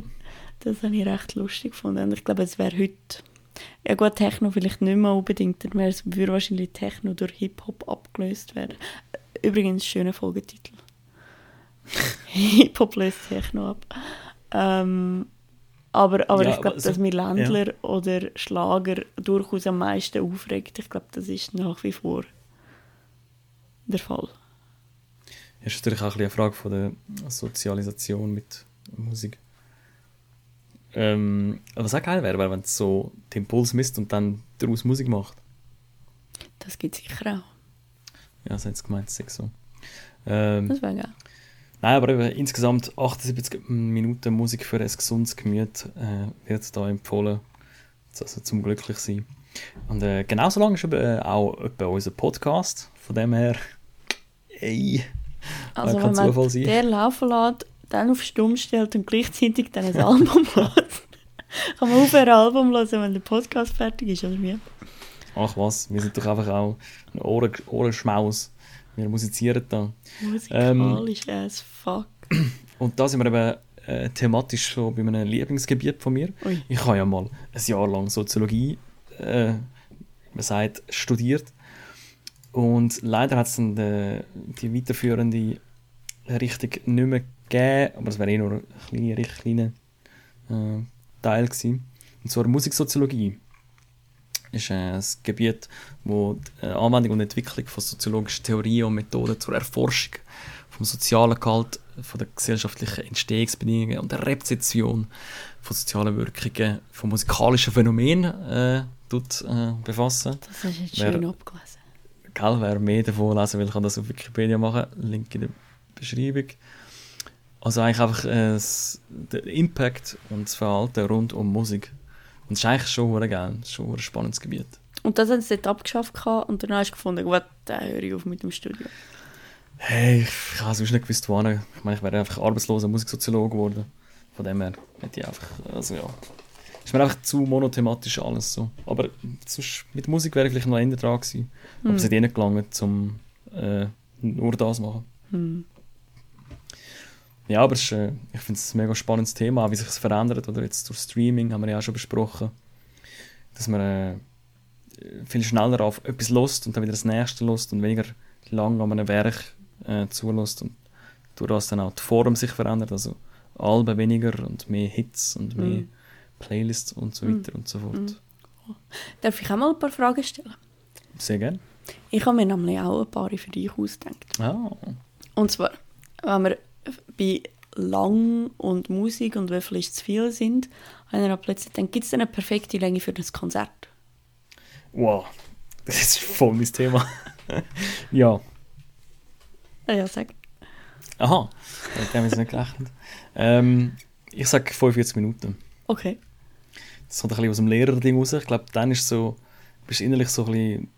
Das habe ich recht lustig gefunden. Und ich glaube, es wäre heute. Ja, gut, Techno vielleicht nicht mehr unbedingt. Dann wäre es, würde wahrscheinlich Techno durch Hip-Hop abgelöst werden. Übrigens, schöner Folgetitel. Hip-Hop löst Techno ab. Ähm, aber, aber Ja, ich glaube, aber so- dass mir Ländler oder Schlager durchaus am meisten aufregt, ich glaube, das ist nach wie vor der Fall. Das ist natürlich auch ein bisschen eine Frage von der Sozialisation mit Musik. Ähm, was auch geil wäre, wäre, wenn es so den Impuls misst und dann daraus Musik macht. Das gibt es sicher auch. Ja, das hat es gemeint, sechs so. Ähm, Das wäre geil. Nein, aber eben, insgesamt 78 Minuten Musik für ein gesundes Gemüt äh, wird da empfohlen. Also zum glücklich sein. Und äh, genauso lang ist eben, äh, auch etwa unser Podcast. Von dem her, ey, Also kann wenn man Zufall sein. der laufen lässt, dann auf Stumm stellt und gleichzeitig dann ein Album lässt, kann man auf ein Album hören, wenn der Podcast fertig ist, oder wie? ach was, wir sind doch einfach auch ein Ohren, Ohrenschmaus. Wir musizieren da. Musikalisch as fuck. Und da sind wir eben äh, thematisch schon bei einem Lieblingsgebiet von mir. Ui. Ich habe ja mal ein Jahr lang Soziologie, äh, man sagt, studiert. Und leider hat es dann die, die weiterführende Richtung nicht mehr gegeben, aber es wäre eh nur ein kleiner, kleiner äh, Teil gewesen. Und zwar Musiksoziologie ist ein Gebiet, wo die äh, Anwendung und Entwicklung von soziologischen Theorien und Methoden zur Erforschung vom sozialen Gehalt, von der gesellschaftlichen Entstehungsbedingungen und der Rezeption von sozialen Wirkungen von musikalischen Phänomenen äh, tut, äh, befassen. Das hast du jetzt Wer- schön abgelesen. Gell, wer mehr davon lesen will, kann das auf Wikipedia machen. Link in der Beschreibung. Also eigentlich einfach äh, der Impact und das Verhalten rund um Musik. Und es ist eigentlich schon verdammt geil. Es ist schon ein spannendes Gebiet. Und das haben sie dort abgeschafft und dann hast du gefunden, gut, dann höre ich auf mit dem Studium. Hey, ich habe sonst nicht gewusst, wohin. Ich meine, ich wäre einfach arbeitsloser Musiksoziologe geworden. Von dem her hätte ich einfach, also ja. Ist mir einfach zu monothematisch alles so. Aber sonst, mit Musik wäre ich vielleicht noch eher dran gewesen. Aber es hat eh nicht gelangt, um äh, nur das zu machen. Hm. Ja, aber es ist, äh, ich finde es ein mega spannendes Thema, wie sich es verändert. Oder jetzt durch Streaming haben wir ja auch schon besprochen, dass man äh, viel schneller auf etwas lost und dann wieder das nächste lost und weniger lang an einem Werk äh, zulässt und durch das dann auch die Form sich verändert. Also Alben weniger und mehr Hits und mehr Mhm. Playlists und so weiter und so fort. Darf ich auch mal ein paar Fragen stellen? Sehr gerne. Ich habe mir nämlich auch ein paar für dich ausgedacht. Ah, Und zwar, wenn wir bei Lang und Musik und wie viel ist zu viel sind, habe ich dann plötzlich gedacht, gibt es denn eine perfekte Länge für das Konzert? wow, das ist voll mein Thema. ja, Ah Ja, sag. aha, mit dem habe ich nicht gerechnet. Ähm, ich sage 45 Minuten. Okay. Das kommt ein bisschen aus dem Lehrerding raus. Ich glaube, dann ist so, bist du innerlich so ein bisschen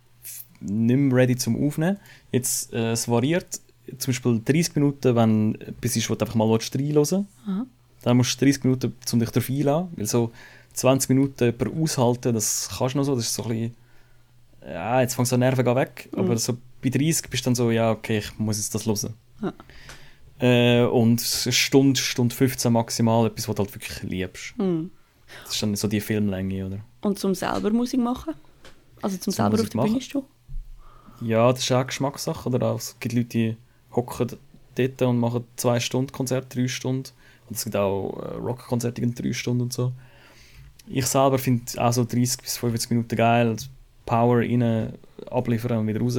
nicht mehr ready zum Aufnehmen. Jetzt, äh, es variiert. Zum Beispiel 30 Minuten, wenn etwas ist, wo du einfach mal reinhören. Dann musst du 30 Minuten, um dich darauf einzulassen. Weil so 20 Minuten jemanden aushalten, das kannst du noch so. Das ist so ein bisschen, ja, jetzt fängt so Nerven gehen weg. Aber so bei 30 bist du dann so, ja, okay, ich muss jetzt das hören. Ja. Äh, und eine Stunde, Stunde 15 maximal, etwas, was du halt wirklich liebst. Hm. Das ist dann so die Filmlänge, oder? Und zum selber Musik machen? Also zum, Zum selber auf Musik der Bühne machen? stehen? Ja, das ist auch Geschmackssache. Oder auch, es gibt Leute, die hocken dort und machen zwei Stunden Konzert, drei Stunden. Und es gibt auch äh, Rockkonzerte, gehen drei Stunden und so. Ich selber finde auch so 30 bis 45 Minuten geil. Power rein, abliefern und wieder raus.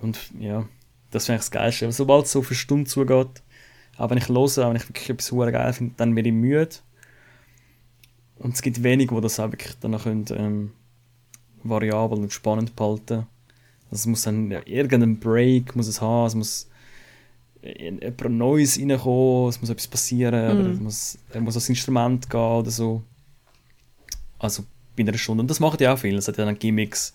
Und ja, das finde ich das Geilste. Aber sobald es so für Stunden zugeht, auch wenn ich höre, auch wenn ich wirklich etwas super geil finde, dann werde ich müde. Und es gibt wenige, die das auch wirklich dann können, ähm, variabel und spannend behalten. Also es muss dann ja, irgendeinen Break muss es haben, es muss in- etwas Neues reinkommen, es muss etwas passieren, oder es muss, er muss ans Instrument gehen oder so. Also bei einer Stunde. Und das macht ja auch viel. Es hat ja dann Gimmicks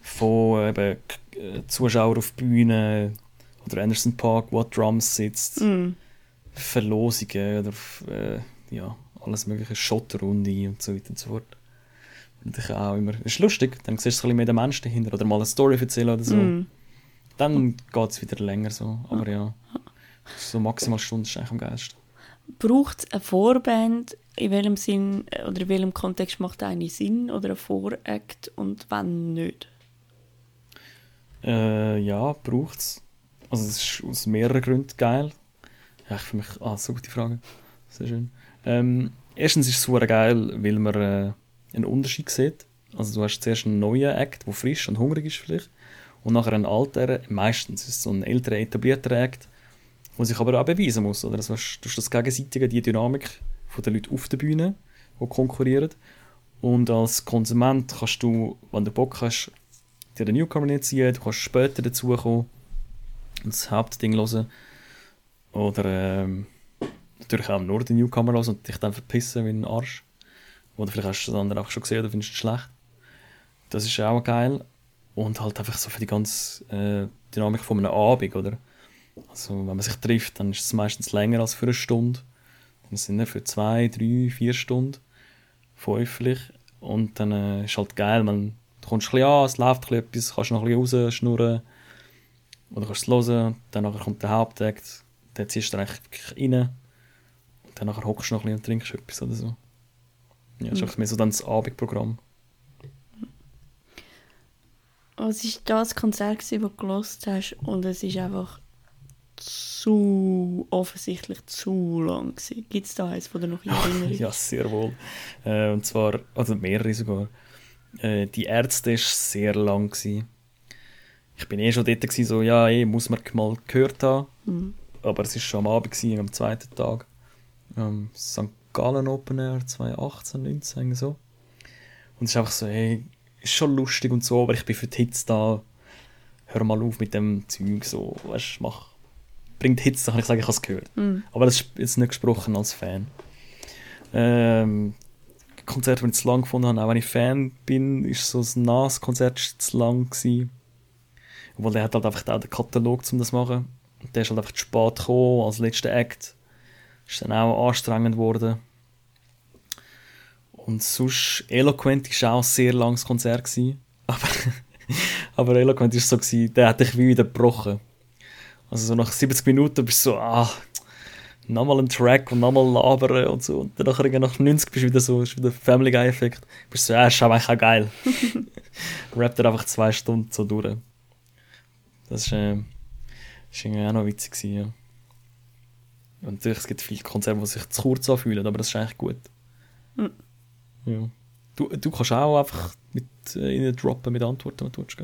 von eben, K- äh, Zuschauern auf Bühne oder Anderson Park, wo Drums sitzt, Mhm. Verlosungen oder äh, ja, alles mögliche, Schotterrunde und so weiter und so fort. Ich auch immer, ist lustig, dann siehst du ein bisschen mehr den Menschen dahinter oder mal eine Story erzählen oder so. Mhm. Dann geht es wieder länger so, aber ja, so maximal Stunde ist eigentlich am geilsten. Braucht es eine Vorband? In welchem Sinn äh, oder in welchem Kontext macht eine Sinn oder ein Voract und wenn nicht? Äh, ja, braucht es. Also es ist aus mehreren Gründen geil. Ja, ich für mich, ah, so gute Frage. Sehr schön. Ähm, erstens ist es super geil, weil man äh, einen Unterschied sieht. Also du hast zuerst einen neuen Act, der frisch und hungrig ist vielleicht. Und nachher einen älteren, meistens ist es so ein älterer, etablierter Act, der sich aber auch beweisen muss. Oder? Also du hast das Gegenseitige, die Dynamik von den Leuten auf der Bühne, die konkurrieren. Und als Konsument kannst du, wenn du Bock hast, dir den Newcomer nicht ziehen, du kannst später dazukommen und das Hauptding hören. Oder ähm, natürlich auch nur den Newcomer hören und dich dann verpissen wie ein Arsch. Oder vielleicht hast du das andere auch schon gesehen oder findest es schlecht. Das ist auch geil. Und halt einfach so für die ganze äh, Dynamik von einem Abend, oder? Also wenn man sich trifft, dann ist es meistens länger als für eine Stunde. Dann sind wir für zwei, drei, vier Stunden fünf. Und dann äh, ist halt geil, man, du kommst ein bisschen an, es läuft ein bisschen etwas, kannst noch ein bisschen rausschnurren. Oder kannst es hören, dann kommt der Hauptakt, dann ziehst du eigentlich rein. Und dann hockst du noch ein bisschen und trinkst etwas oder so. Ja, das ist mehr so dann das Abendprogramm. Was war das Konzert, das du gelost hast und es ist einfach zu offensichtlich zu lang gewesen? Gibt es da eins, wo du noch in Erinnerung Ja, sehr wohl. Äh, und zwar, also mehrere sogar. Äh, die Ärzte war sehr lang. Gewesen. Ich bin eh schon dort, gewesen, so, ja, eh, muss man mal gehört haben. Mhm. Aber es war schon am Abend, gewesen, am zweiten Tag. Am St. Gallen Open Air 2018, 19, so. Und es ist einfach so, hey, ist schon lustig und so, aber ich bin für die Hits da. Hör mal auf mit dem Zeug, so, weißt du, mach. Bringt Hits, dann kann ich sagen, ich habe es gehört. Mhm. Aber das ist jetzt nicht gesprochen als Fan. Ähm, Konzert, das ich zu lang gefunden habe, auch wenn ich Fan bin, ist so ein NAS-Konzert zu lang gewesen. Obwohl der hat halt einfach auch den Katalog, um das zu machen. Und der ist halt einfach zu spät gekommen, als letzter Act. Ist dann auch anstrengend geworden. Und sonst, Eloquent war auch ein sehr langes Konzert. Gewesen. Aber, aber Eloquent war so, gewesen, der hat dich wie wieder gebrochen. Also so nach 70 Minuten bist du so, ah, nochmal ein Track und nochmal labern und so. Und dann nachher nach 90 bist du wieder so, ist wieder Family Guy Effekt. Bist so, ja, ist eigentlich auch geil. Rappt er einfach zwei Stunden so durch. Das ist, äh, ist irgendwie auch noch witzig gewesen, ja. Und natürlich, es gibt viele Konzerte, die sich zu kurz anfühlen, aber das ist eigentlich gut. Mhm. Ja. Du, du kannst auch einfach mit äh, droppen mit Antworten, wenn du willst?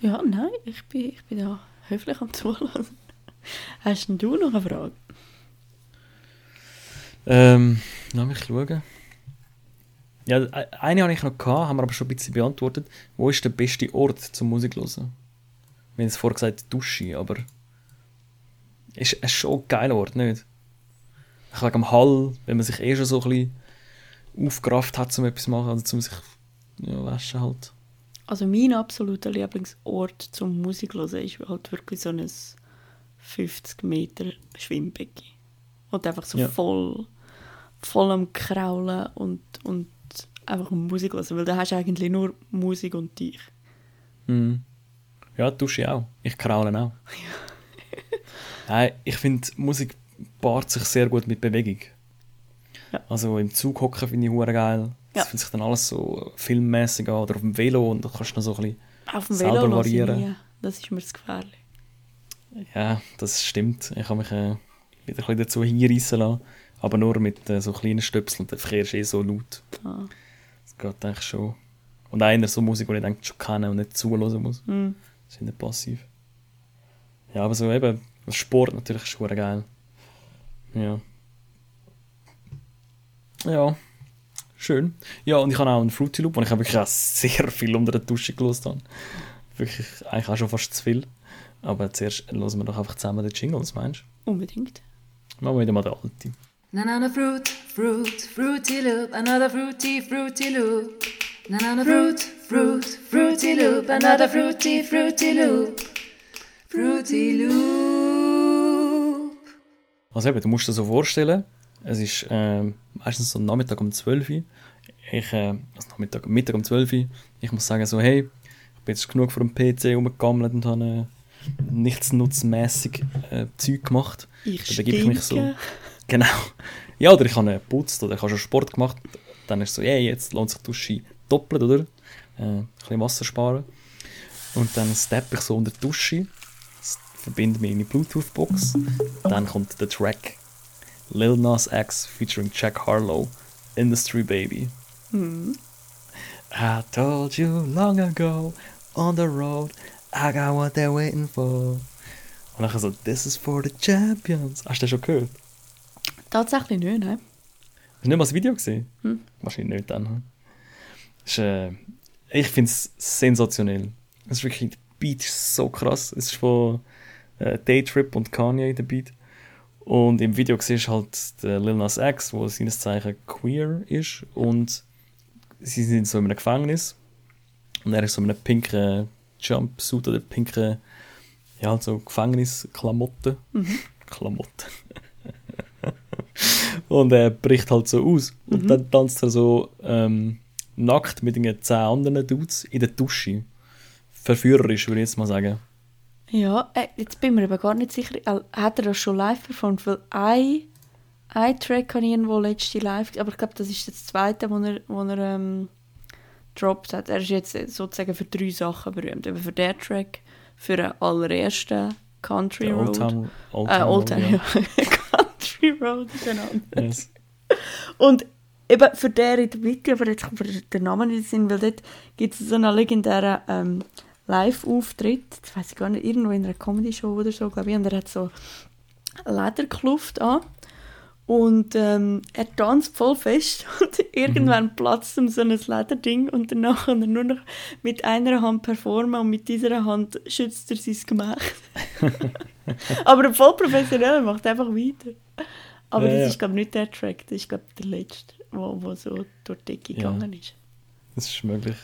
Ja, nein, ich bin, ich bin da höflich am Zuhören. Hast denn du noch eine Frage? Ähm, lass mich schauen. Ja, e- eine habe ich noch gehabt, haben wir aber schon ein bisschen beantwortet. Wo ist der beste Ort zum Musik hören? Wir haben es vorher gesagt, Dusche, aber ist es schon ein geiler Ort, nicht? Ich wegen am Hall, wenn man sich eh schon so ein bisschen aufgerafft hat, um etwas zu machen, also um sich ja, waschen halt. Also mein absoluter Lieblingsort zum Musik hören ist halt wirklich so ein 50 Meter Schwimmbecken. Und einfach so Ja. voll, voll am Kraulen und, und einfach Musik hören, weil da hast du eigentlich nur Musik und dich. Mhm. Ja, Dusche auch. Ich kraule auch. Nein, ich finde, Musik paart sich sehr gut mit Bewegung. Ja. Also im Zug hocken finde ich hure geil. Das Ja. fühlt sich dann alles so filmmäßig an. Oder auf dem Velo und da kannst du noch so ein bisschen... Auf dem Selber Velo ich variieren. nie. Das ist mir zu gefährlich. Ja, das stimmt. Ich habe mich äh, wieder ein bisschen dazu hinreissen lassen. Aber nur mit äh, so kleinen Stöpseln. Der Verkehr ist eh so laut. Ah. Das geht eigentlich schon. Und einer so Musik, die ich eigentlich schon kenne und nicht zuhören muss. Hm. Das ist nicht passiv. Ja, aber so eben, Sport natürlich ist geil. Ja. Ja. Schön. Ja, und ich habe auch einen Fruity Loop, wo ich auch wirklich auch sehr viel unter der Dusche gelost habe. Wirklich, eigentlich auch schon fast zu viel. Aber zuerst hören wir doch einfach zusammen den Jingle, was meinst Unbedingt. du? Machen wir wieder mal den alten. Banana fruit, fruit, fruity loop, another fruity, fruity loop. Banana fruit, fruit, fruity loop, another fruity, fruity loop. Fruity loop. Also eben, du musst dir so vorstellen, es ist ähm, meistens so Nachmittag um 12 Uhr. Ich, äh, also Nachmittag, Mittag um 12 Uhr. Ich muss sagen so, hey, ich bin jetzt genug vor dem PC rumgegammelt und habe äh, nichtsnutzmässig äh, Zeug gemacht. Ich Da begebe ich mich so. Genau. Ja, oder ich habe äh, geputzt oder ich habe schon Sport gemacht. Dann ist es so, hey, jetzt lohnt sich die Dusche doppelt, oder? Äh, ein bisschen Wasser sparen. Und dann steppe ich so unter die Dusche, verbinde meine Bluetooth-Box. Dann kommt der Track Lil Nas X featuring Jack Harlow, Industry Baby. I told you long ago, on the road, I got what they're waiting for. Und dann so, this is for the champions. Hast du das schon gehört? Tatsächlich nicht, ne? Hast du nicht mal das Video gesehen? Wahrscheinlich nicht dann. hm? Ist, äh, ich finde es sensationell. Es ist wirklich, der Beat ist so krass. Es ist von äh, Daytrip und Kanye, der Beat. Und im Video siehst du halt den Lil Nas X, wo seines Zeichen queer ist. Und sie sind so in einem Gefängnis. Und er ist so in einem pinken Jumpsuit oder pinken, ja, halt so Gefängnisklamotten. Klamotten. Und er bricht halt so aus. Und dann tanzt er so ähm, nackt mit den zehn anderen Dudes in der Dusche. Verführerisch, würde ich jetzt mal sagen. Ja, äh, jetzt bin ich mir aber gar nicht sicher, äh, hat er das schon live performt? Weil ein, ein Track habe ich irgendwo letzte live, aber ich glaube, das ist das zweite, wo er, wo er ähm, gedroppt hat. Er ist jetzt äh, sozusagen für drei Sachen berühmt. Eben für den Track, für den allerersten Country Der Road. Old Town, Old äh, Town Road, ja. Country Road ist ein anderer. Yes. Und eben für den in der Mitte, aber jetzt kommt mir der Name nicht in den Sinn, weil dort gibt es so einen legendären ähm, Live-Auftritt, das weiß ich gar nicht, irgendwo in einer Comedy-Show oder so, glaube ich, und er hat so eine Lederkluft an und ähm, er tanzt voll fest und irgendwann platzt ihm so ein Lederding und danach kann er nur noch mit einer Hand performen und mit dieser Hand schützt er sein Gemächt. Aber voll professionell, er macht einfach weiter. Aber Ja, das ja. ist, glaube ich, nicht der Track, das ist, glaube ich, der letzte, wo, wo so durch die Decke Ja. gegangen ist. Das ist möglich.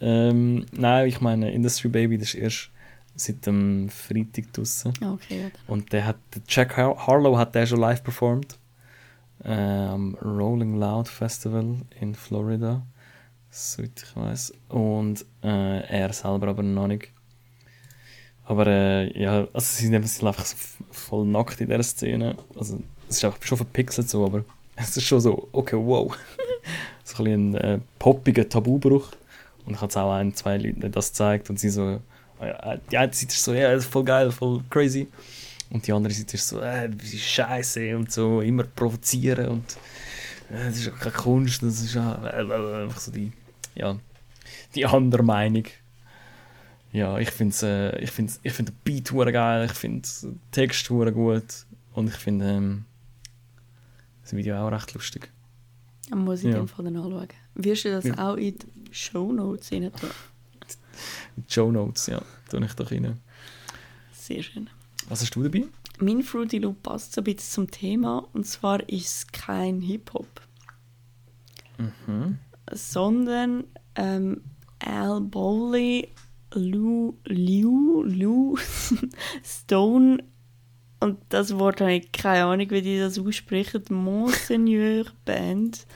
Ähm, nein, ich meine, Industry Baby, das ist erst seit dem Freitag draussen. Okay, ja. Und der hat, Jack Har Harlow hat der schon live performt. Äh, am Rolling Loud Festival in Florida. Soweit ich weiß. Und äh, er selber aber noch nicht. Aber äh, ja, also sie sind einfach, so voll nackt in dieser Szene. Also es ist einfach schon verpixelt so, aber es ist schon so, okay, wow. so ein bisschen ein äh, poppiger Tabubruch. Und ich habe es auch ein, zwei Leuten das gezeigt und sie so, äh, die eine Seite ist so, ja, das ist voll geil, voll crazy. Und die andere Seite ist so, äh, wie scheiße und so, immer provozieren und äh, das ist auch keine Kunst, das ist auch, äh, äh, einfach so die, ja, die andere Meinung. Ja, ich finde äh, ich find, ich find den Beat geil, ich finde den Text gut und ich finde ähm, das Video auch recht lustig. Muss ich Ja. den Fall dann anschauen. Wirst du das Ja. auch in die Shownotes rein tun? Show Notes, ja, tue ich doch rein. Sehr schön. Was hast du dabei? Mein Fruity Loop passt so ein bisschen zum Thema. Und zwar ist es kein Hip-Hop, Mhm. sondern ähm, Al Bowley, Lou, Liu, Lou Stone und das Wort habe ich keine Ahnung, wie die das aussprechen. Monseigneur Band,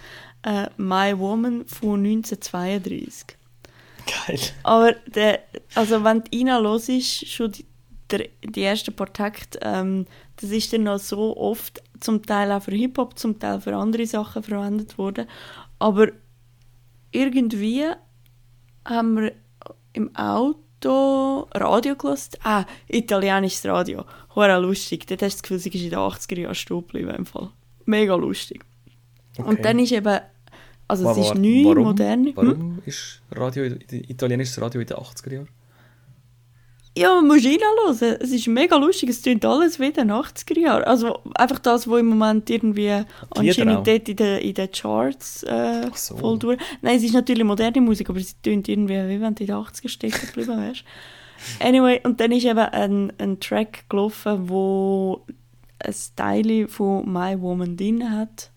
äh, My Woman von 1932. Geil. Aber der, also wenn du reinhörst, ist schon die, der, die ersten paar Takte, ähm, das ist dann noch so oft zum Teil auch für Hip-Hop, zum Teil für andere Sachen verwendet worden. Aber irgendwie haben wir im Auto Radio gehört. Ah, italienisches Radio. Hure lustig. Dort hast du das Gefühl, sie ist in den 80er Jahren stehen geblieben. Im Fall. Mega lustig. Und dann ist eben, also Wa- es ist neu, warum, modern. Hm? Warum ist Radio, italienisches Radio in den 80er Jahren? Ja, man muss reinhören. Es ist mega lustig. Es klingt alles wie in den 80er Jahren. Also einfach das, was im Moment irgendwie anscheinend dort in den, in den Charts äh, so. voll durch. Nein, es ist natürlich moderne Musik, aber sie klingt irgendwie, wie wenn du in den 80er stecken geblieben wärst. Anyway, und dann ist eben ein, ein Track gelaufen, wo ein Teil von My Woman drin hat.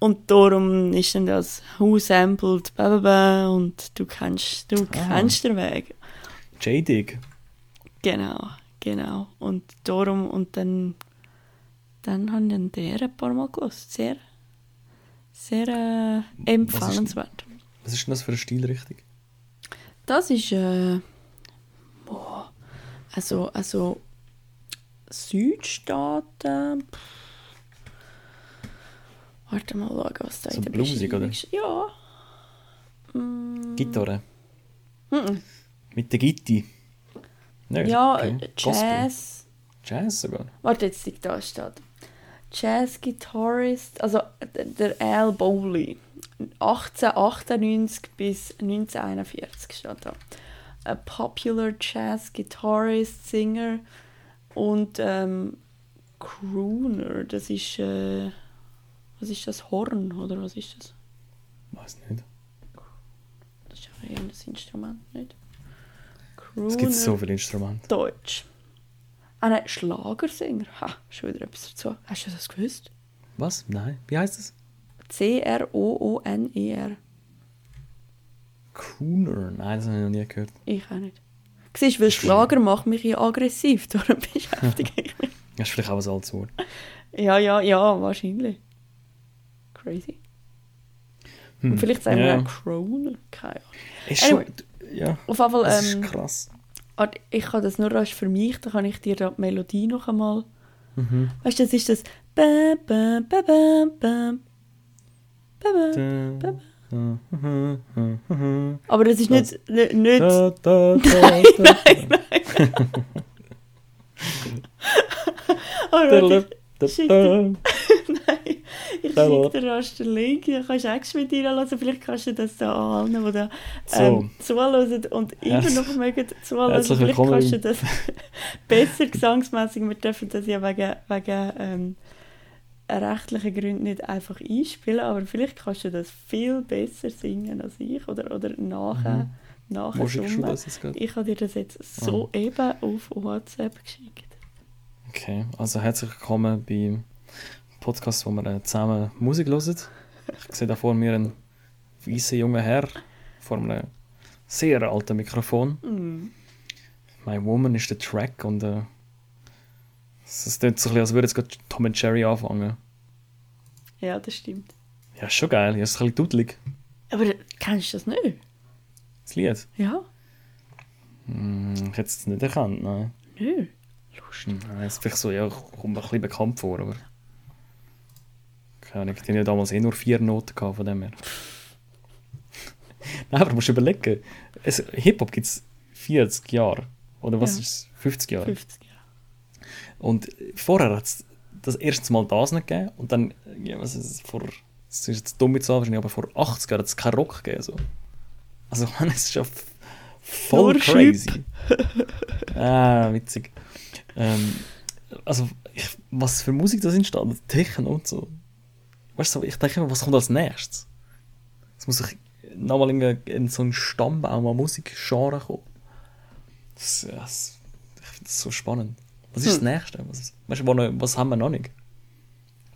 Und darum ist dann das Who Sampled, bla bla bla, und du kennst, du Ah. kennst den Weg. J-Dig. Genau, genau. Und darum, und dann, dann habe ich dann der ein paar Mal gehört. Sehr, sehr äh, empfehlenswert. Was ist denn das für eine Stilrichtung? Das ist, äh, boah, also, also, Südstaaten, pff. Warte mal, schauen, was da So in der Beschreibung oder? Ja. Mm, Gitarre. mhm. Mit der Gitti. Nicht? Ja, Okay. äh, Gospel. Jazz. Jazz sogar. Warte, jetzt liegt da steht. Jazz Guitarist, also der Al Bowley, 1898 bis 1941 steht da. A popular jazz guitarist, singer und ähm, Crooner. Das ist äh, was ist das Horn oder was ist das? Weiß nicht. Das ist ja ein Instrument, nicht? Es gibt so viele Instrumente. Deutsch. Ah nein, Schlagersänger. Ha, schon wieder etwas dazu. Hast du das gewusst? Was? Nein. Wie heißt das? C-R-O-O-N-E-R. Crooner. Nein, das habe ich noch nie gehört. Ich auch nicht. Siehst du, weil Schlager macht mich ja aggressiv, darum beschäftige ich mich. Das ist vielleicht auch ein altes Wort. Ja, ja, ja, wahrscheinlich. Crazy. Hm. Und vielleicht sagen ja. wir auch Croner. Keine Ahnung. Ist schon, Anyway. ja, Auf jeden Fall, das ist ähm, krass. ich kann das nur als für mich, dann kann ich dir die Melodie noch einmal. Mhm. Weißt du, das ist das. Aber das ist nicht. nicht, nicht da, da, da, oh, Schick da. Nein, ich Dir rasch den Link, dann kannst du auch geschwind reinlassen. Vielleicht kannst du das da allen, die da So. ähm, zuhören und immer Herz- noch mögen zuhören. Herzlich Vielleicht willkommen kannst du das besser gesangsmäßig, wir dürfen das ja wegen, wegen ähm, rechtlichen Gründen nicht einfach einspielen, aber vielleicht kannst du das viel besser singen als ich oder, oder nachher, nachher schickst du summen. Ich habe dir das jetzt so eben auf WhatsApp geschickt. Okay, also herzlich willkommen beim Podcast, wo wir äh, zusammen Musik hören. Ich sehe da vor mir einen weißen jungen Herr vor einem sehr alten Mikrofon. Mm. My Woman ist der Track und äh, es klingt so ein bisschen, als würde jetzt gerade Tom and Jerry anfangen. Ja, das stimmt. Ja, ist schon geil. Ja, ist ein bisschen dudelig, Aber kennst du das nicht? das Lied. Ja? Hm, ich hätte es nicht erkannt, nein. Nö. Hm, Nein, es ist vielleicht so, ja, kommt mir ein bisschen bekannt vor, aber... Keine Ahnung, die haben ja damals eh nur vier Noten gehabt, von dem her. Nein, aber du musst überlegen, es- Hip-Hop gibt es 40 Jahre. Oder was Ja. ist es? 50 Jahre. 50 Jahre. Und vorher hat es das erste Mal das nicht gegeben und dann, ja, was ist es, vor, das ist jetzt dumme Zahl wahrscheinlich, aber vor 80 Jahren hat es keinen Rock gegeben. So. Also, man, es ist ja voll Nur crazy. ah, witzig. Ähm, also, ich, was für Musik das entstanden, Techno und so. Weißt du, ich denke immer, was kommt als nächstes? Es muss sich nochmal in, in so einen Stammbaum an Musikgenre kommen. Das, das, ich finde das so spannend. Was ist das Nächste? Was, weißt noch- was haben wir noch nicht?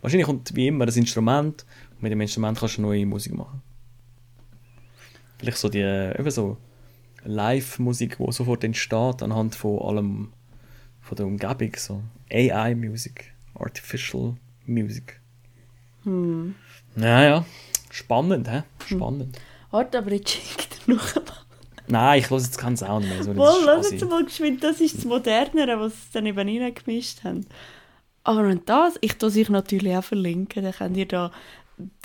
Wahrscheinlich kommt wie immer das Instrument und mit dem Instrument kannst du neue Musik machen. Vielleicht so die, eben so Live-Musik, die sofort entsteht anhand von allem, von der Umgebung, so AI-Musik, Artificial Music. Hm. Ja, ja, spannend, hä? Spannend. Warte, aber jetzt schickt er noch einmal. Nein, ich höre jetzt keinen Sound mehr. So, das Wohl, ist lass jetzt mal geschwind, das ist das Modernere, was sie dann eben reingemischt haben. Aber wenn das, ich tue sich natürlich auch verlinken, dann könnt ihr da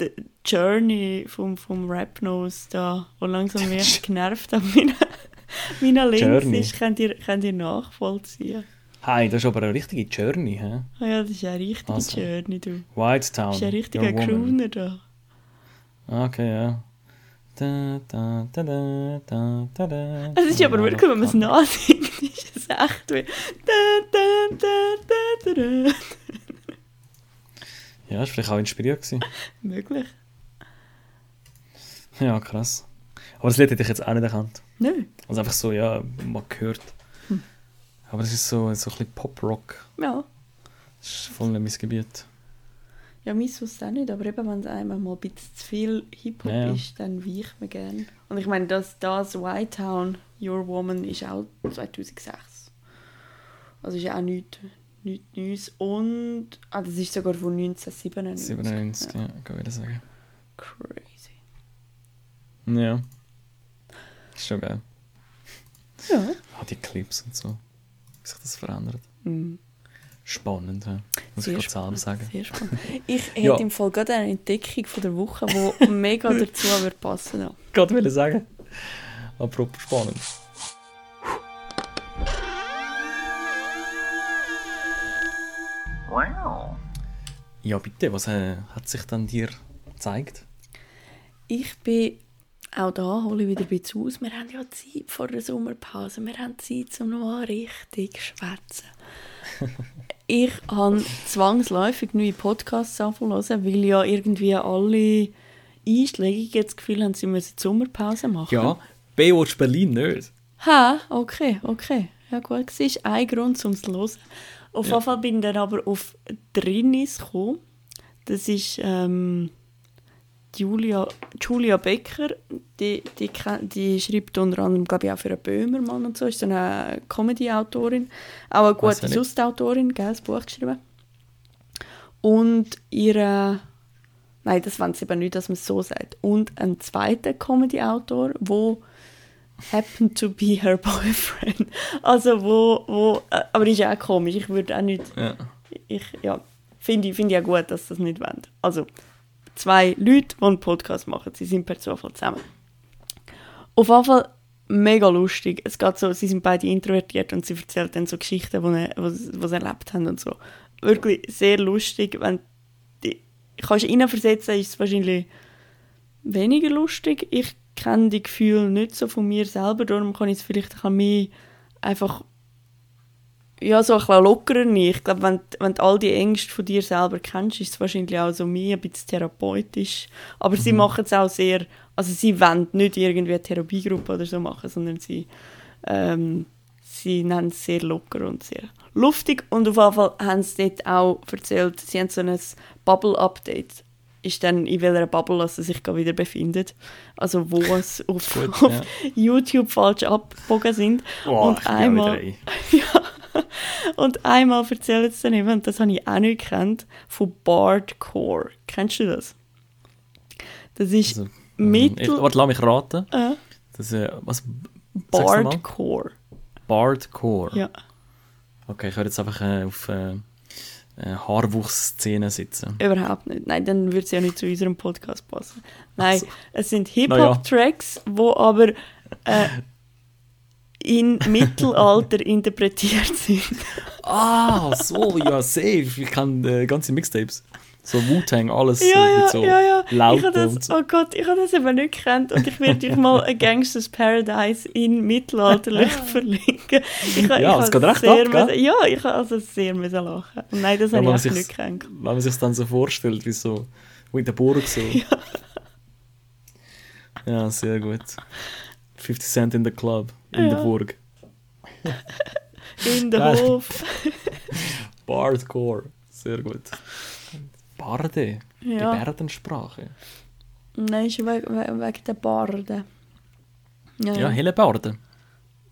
die Journey vom, vom Rap Nose da, wo langsam mich genervt an meiner, meiner Links Journey. ist, könnt ihr, könnt ihr nachvollziehen. Hey, das ist aber eine richtige Journey, hä? Ah ja, das ist eine richtige Also. Journey, du. White Town. Das ist ein richtiger. Crooner da. Okay, ja. Da, da, da, da, da, da, da. Es ist aber wirklich, wenn man es nachsingt, ist es echt wie. Da, da, da, da, da, da. Ja, ist vielleicht auch inspiriert gewesen. Möglich. Ja, krass. Aber das Lied hätte ich jetzt auch nicht erkannt. Nö. Also einfach so, ja, mal gehört. Aber es ist so, so ein bisschen Pop-Rock. Ja. Das ist voll nicht mein Gebiet. Ja, mein wusste auch nicht, aber eben, wenn es einmal mal ein bisschen zu viel Hip-Hop Ja, ja. ist, dann weicht man gern. Und ich meine, das, das White Town, Your Woman, ist auch 2006. Also ist ja auch nichts nicht Neues. Und ah, das ist sogar von 1997. 97, ja, kann ich wieder sagen. Crazy. Ja. Ist schon geil. Ja. Ah, die Clips und so. Sich das verändert. Mhm. Spannend, ja. Muss Sehr ich gerade sagen. Sehr spannend. Ich hätte Ja. im Fall gerade eine Entdeckung von der Woche, die mega dazu würde passen würde. Gerade will sagen. Apropos spannend. Wow. Ja, bitte, was äh, hat sich dann dir gezeigt? Ich bin auch da, hole ich wieder ein bisschen aus. Wir haben ja Zeit vor der Sommerpause. Wir haben Zeit, um noch mal richtig zu schwätzen. ich habe zwangsläufig neue Podcasts anfangen, weil ja irgendwie alle Einschläge jetzt das Gefühl haben, sie müssen die Sommerpause machen. Ja, Baywatch Berlin nicht. Ha, okay, okay. Ja gut, das ist ein Grund, um es zu hören. Auf Ja. jeden Fall bin ich dann aber auf Drinis gekommen. Das ist ähm, Julia, Julia Becker. Die, die, die schreibt unter anderem, glaube ich, auch für einen Böhmermann und so. Ist eine Comedy-Autorin. Auch eine gute. Sustautorin, gell, das Buch geschrieben. Und ihre... Nein, das wollen sie eben nicht, dass man es so sagt. Und ein zweiter Comedy-Autor, wo happened to be her boyfriend. Also wo, wo äh, aber ist ja auch komisch. Ich würde auch nicht, Ja. ich, ja, finde ich, finde ich auch gut, dass sie das nicht wollen. Also zwei Leute, die einen Podcast machen, sie sind per Zufall zusammen. Auf jeden Fall mega lustig. Es geht so, sie sind beide introvertiert und sie erzählen dann so Geschichten, die sie, was, erlebt haben und so. Wirklich sehr lustig. Wenn die, kannst du reinversetzen, ist es wahrscheinlich weniger lustig. Ich kenne die Gefühle nicht so von mir selber, darum kann ich es vielleicht ein bisschen mehr einfach ja, so ein bisschen lockerer. Ich glaube, wenn, wenn du all die Ängste von dir selber kennst, ist es wahrscheinlich auch so mehr ein bisschen therapeutisch. Aber sie machen es auch sehr, also sie wollen nicht irgendwie eine Therapiegruppe oder so machen, sondern sie, ähm, sie nennen es sehr locker und sehr lustig. Und auf jeden Fall haben sie dort auch erzählt, sie haben so ein Bubble-Update ist dann, in welcher Bubble es sich wieder befindet. Also wo es auf, Gut, auf ja. YouTube falsch abgebogen sind. Boah, und einmal, ja, und einmal erzählt es dann jemand, das habe ich auch nicht gekannt, von Bardcore. Kennst du das? Das ist Also, ähm, Mittel... Ich, warte, lass mich raten. äh, Das, äh, was. Bardcore. Bardcore. Ja. Okay, ich höre jetzt einfach äh, auf äh, äh, Haarwuchs-Szene sitzen. Überhaupt nicht. Nein, dann würde es ja nicht zu unserem Podcast passen. Nein, so. es sind Hip-Hop-Tracks, wo aber äh, in Mittelalter interpretiert sind. Ah, so, ja, safe. Ich kann äh, ganze Mixtapes. So Wu-Tang, alles Ja, ja, mit so ja, ja. Ich habe und das, so. oh Gott, ich habe das eben nicht gekannt und ich werde euch mal ein Gangsters Paradise in mittelalterlich verlinken. Ich, habe- Ja, ich es habe geht recht sehr ab, müssen- Ja, ich habe also sehr müssen lachen. Und nein, das Ja, habe ich sich's- nicht gekannt. Wenn man sich dann so vorstellt, wie so wie in der Burg so. Ja, sehr gut. 50 Cent in the Club, in Ja. der Burg. In der Geil. Hof. Bardcore, sehr gut. Barde, Ja. Gebärdensprache. Nein, ist wegen, wegen der Barde. Ja, Ja, ja. helle Barde.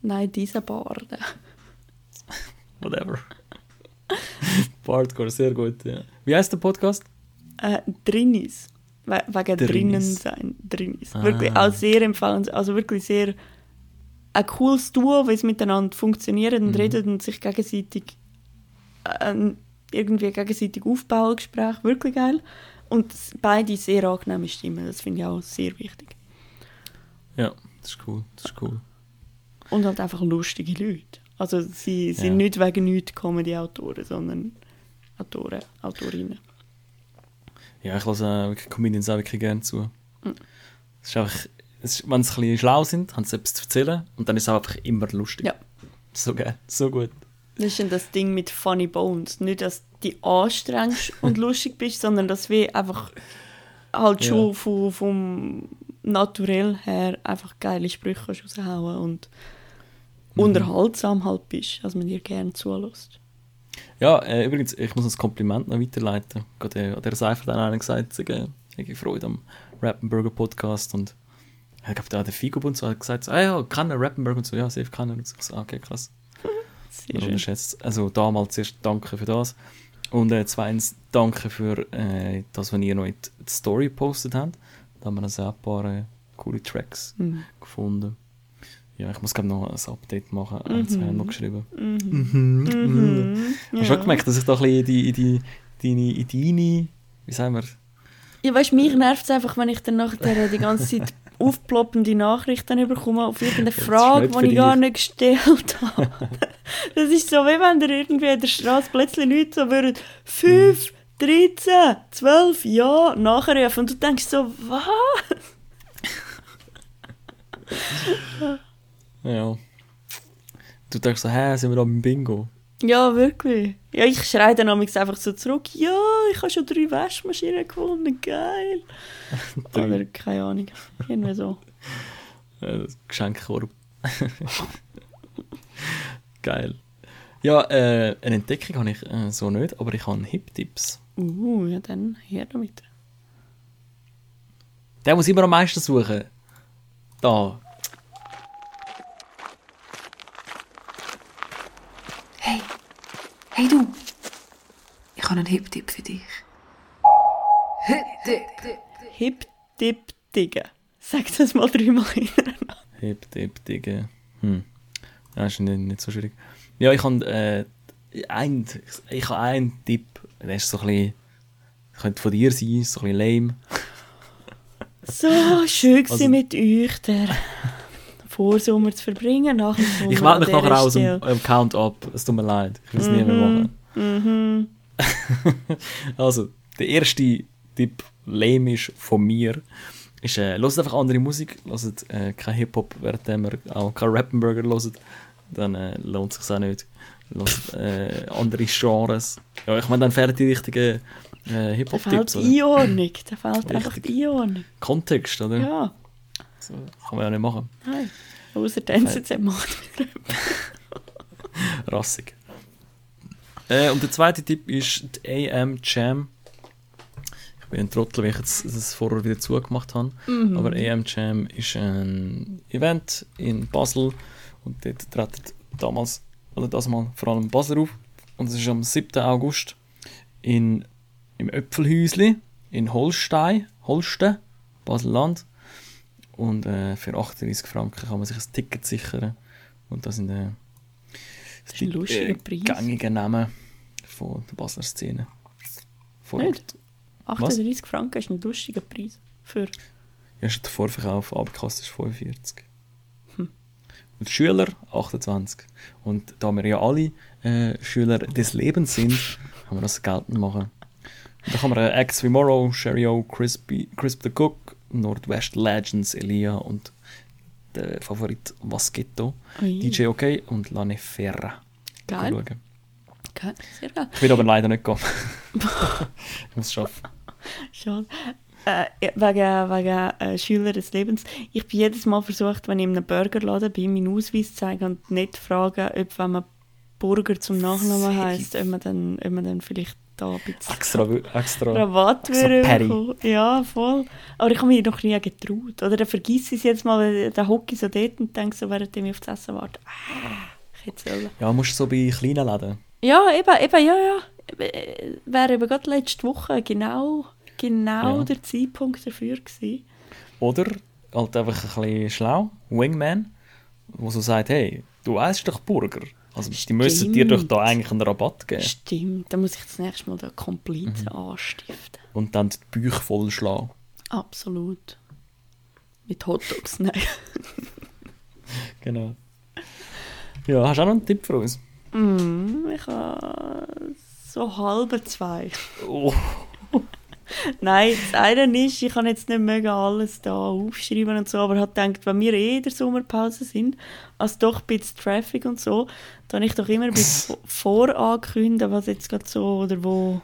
Nein, diese Barde. Whatever. Bardcore, sehr gut, ja. Wie heißt der Podcast? Äh, Drinis. We wegen Drinis. drinnen sein. Drinis. Ah. Wirklich auch sehr empfehlenswert. Also wirklich sehr ein cooles Duo, weil es miteinander funktioniert Mhm. und redet und sich gegenseitig äh, irgendwie gegenseitig aufbauen, Gespräch. Wirklich geil. Und beide sehr angenehme Stimmen. Das finde ich auch sehr wichtig. Ja, das ist cool, das ist cool. Und halt einfach lustige Leute. Also sie sind Ja. nicht wegen nichts Comedy-Autoren, sondern Autoren, Autorinnen. Ja, ich lasse wirklich Comedians auch wirklich gerne zu. Es ist einfach, es ist, wenn sie ein bisschen schlau sind, haben sie etwas zu erzählen und dann ist es auch einfach immer lustig. Ja. So geil, so gut. Das ist dann das Ding mit Funny Bones. Nicht, dass du dich anstrengst und lustig bist, sondern dass wir einfach halt Ja. schon vom, vom Naturell her einfach geile Sprüche raushauen und Mhm. unterhaltsam halt bist, dass man dir gerne zulässt. Ja, äh, übrigens, ich muss ein Kompliment noch weiterleiten. Gerade äh, an der Seifert hat einer gesagt, sie hätte Freude am Rappenburger Podcast und ich glaube, da hat der Figo und so hat gesagt, ah ja, kann er Rappenburger und so, ja, safe kann er. Und so, ah, okay, krass. Sehr schön. Also damals zuerst danke für das. Und äh, zweitens danke für äh, das, was ihr noch in die Story gepostet habt. Da haben wir also auch ein paar äh, coole Tracks Mhm. gefunden. Ja, ich muss glaube noch ein Update machen. Eins haben wir noch geschrieben. Mhm. Hast du schon gemerkt, dass ich da ein bisschen in die, die, deine, in deine, wie sagen wir, Ja, weißt du, mich nervt es einfach, wenn ich dann nachher die ganze Zeit aufploppende Nachrichten bekomme auf irgendeine Frage, die ich gar dich. nicht gestellt habe. Das ist so, wie wenn dir irgendwie in der Straße plötzlich Leute so würden 5, 13, 12 ja nachrufen und du denkst so, was? Ja. Du denkst so, hä, sind wir da beim Bingo? Ja, wirklich. Ja, ich schreie dann einfach so zurück, ja, ich habe schon drei Waschmaschinen gewonnen, geil. Oder keine Ahnung, irgendwie so. Geschenkkorb. Geil. Ja, äh, eine Entdeckung habe ich äh, so nicht, aber ich habe Hip-Tipps. Uh, ja dann, her damit. Der muss immer am meisten suchen. Da. Hey, hey du, ich habe einen Hip-Tipp für dich. Hip-Tipp. Hip, Dip, Digge. Sag das mal dreimal hintereinander. Hip-Tip, Digga. Hm. Ja, ist nicht, nicht so schwierig. Ja, ich habe äh, ein, ich, ich habe einen Tipp. Der ist so ein bisschen, könnte von dir sein, so ein bisschen lame. So schön Also- mit euch, der Vorsommer zu verbringen, nach dem. Ich melde mich nachher aus dem ähm, Count-Up. Es tut mir leid. Ich will es nie mehr machen. Mhm. Also, der erste Tipp, lame ist von mir, ist, äh, hört einfach andere Musik, hört äh, kein Hip-Hop, während wir auch kein Rappenburger hören, dann äh, lohnt es sich auch nicht. Hört äh, andere Genres. Ja, ich meine, dann fährt die richtigen äh, Da fehlt Hip-Hop-Tipps, die? Einordnung. Da fehlt einfach die Einordnung. Kontext, oder? Ja, So, kann man ja nicht machen. nein. Außer NZZ macht wieder Rassig. Äh, und der zweite Tipp ist die AM Jam. Ich bin ein Trottel, weil ich jetzt das vorher wieder zugemacht habe. Aber EM Jam ist ein Event in Basel und dort treten damals, oder das mal vor allem Basel auf. Und es ist am 7. August in, im Öpfelhäusli in Holstein, Holsten, Basel-Land. Und äh, für 38 Franken kann man sich ein Ticket sichern. Und das sind äh, ist ein lustiger Preis. gängige Namen von der Basler Szene. Vor Nicht? 38 Franken ist ein lustiger Preis. Für Ja, ist der Vorverkauf, Abkasse ist 45. Und Schüler 28. Und da wir ja alle äh, Schüler des Lebens sind, haben wir das geltend machen. Und da kann man äh, wie Morrow, Sherry O, Crispy, Crisp the Cook, Nordwest Legends, Elia und der Favorit Vasketto, Ui. DJ OK und Lane Ferra. Geil. Schauen. Okay, sehr geil. Ich will aber leider nicht gehen. ich muss es schaffen. Schade. Äh, wegen wegen äh, Schüler des Lebens. Ich bin jedes Mal versucht, wenn ich in einem Burgerladen bin, meinen Ausweis zu zeigen und nicht fragen, ob wenn man Burger zum Nachnamen heisst, ob man dann, ob man dann vielleicht da ein bisschen Extra, extra. Rabatt extra. Ja, voll. Aber ich habe mich noch nie getraut. Oder dann vergiss ich es jetzt mal, der hocke ich so dort und denke so, während ich auf das Essen warte, ah, ich hätte sollen. Ja, musst du so bei kleinen Läden. Ja, eben, eben, ja, ja. Wäre eben gerade letzte Woche genau, genau Ja. der Zeitpunkt dafür gewesen. Oder halt einfach ein bisschen schlau, Wingman, wo so sagt, hey, du isst doch Burger. Also die müssen dir doch da eigentlich einen Rabatt geben. Stimmt, dann muss ich das nächste Mal den Komplizen Mhm. anstiften. Und dann die Bücher voll schlagen. Absolut. Mit Hotdogs, nein. Genau. Ja, hast du auch noch einen Tipp für uns? Mm, ich habe so halbe zwei. Oh. Nein, das eine ist, ich kann jetzt nicht mega alles da aufschreiben und so, aber habe gedacht, wenn wir eh in der Sommerpause sind, als doch ein bisschen Traffic und so, dann ich doch immer ein bisschen vorankündigen, was jetzt gerade so, oder wo,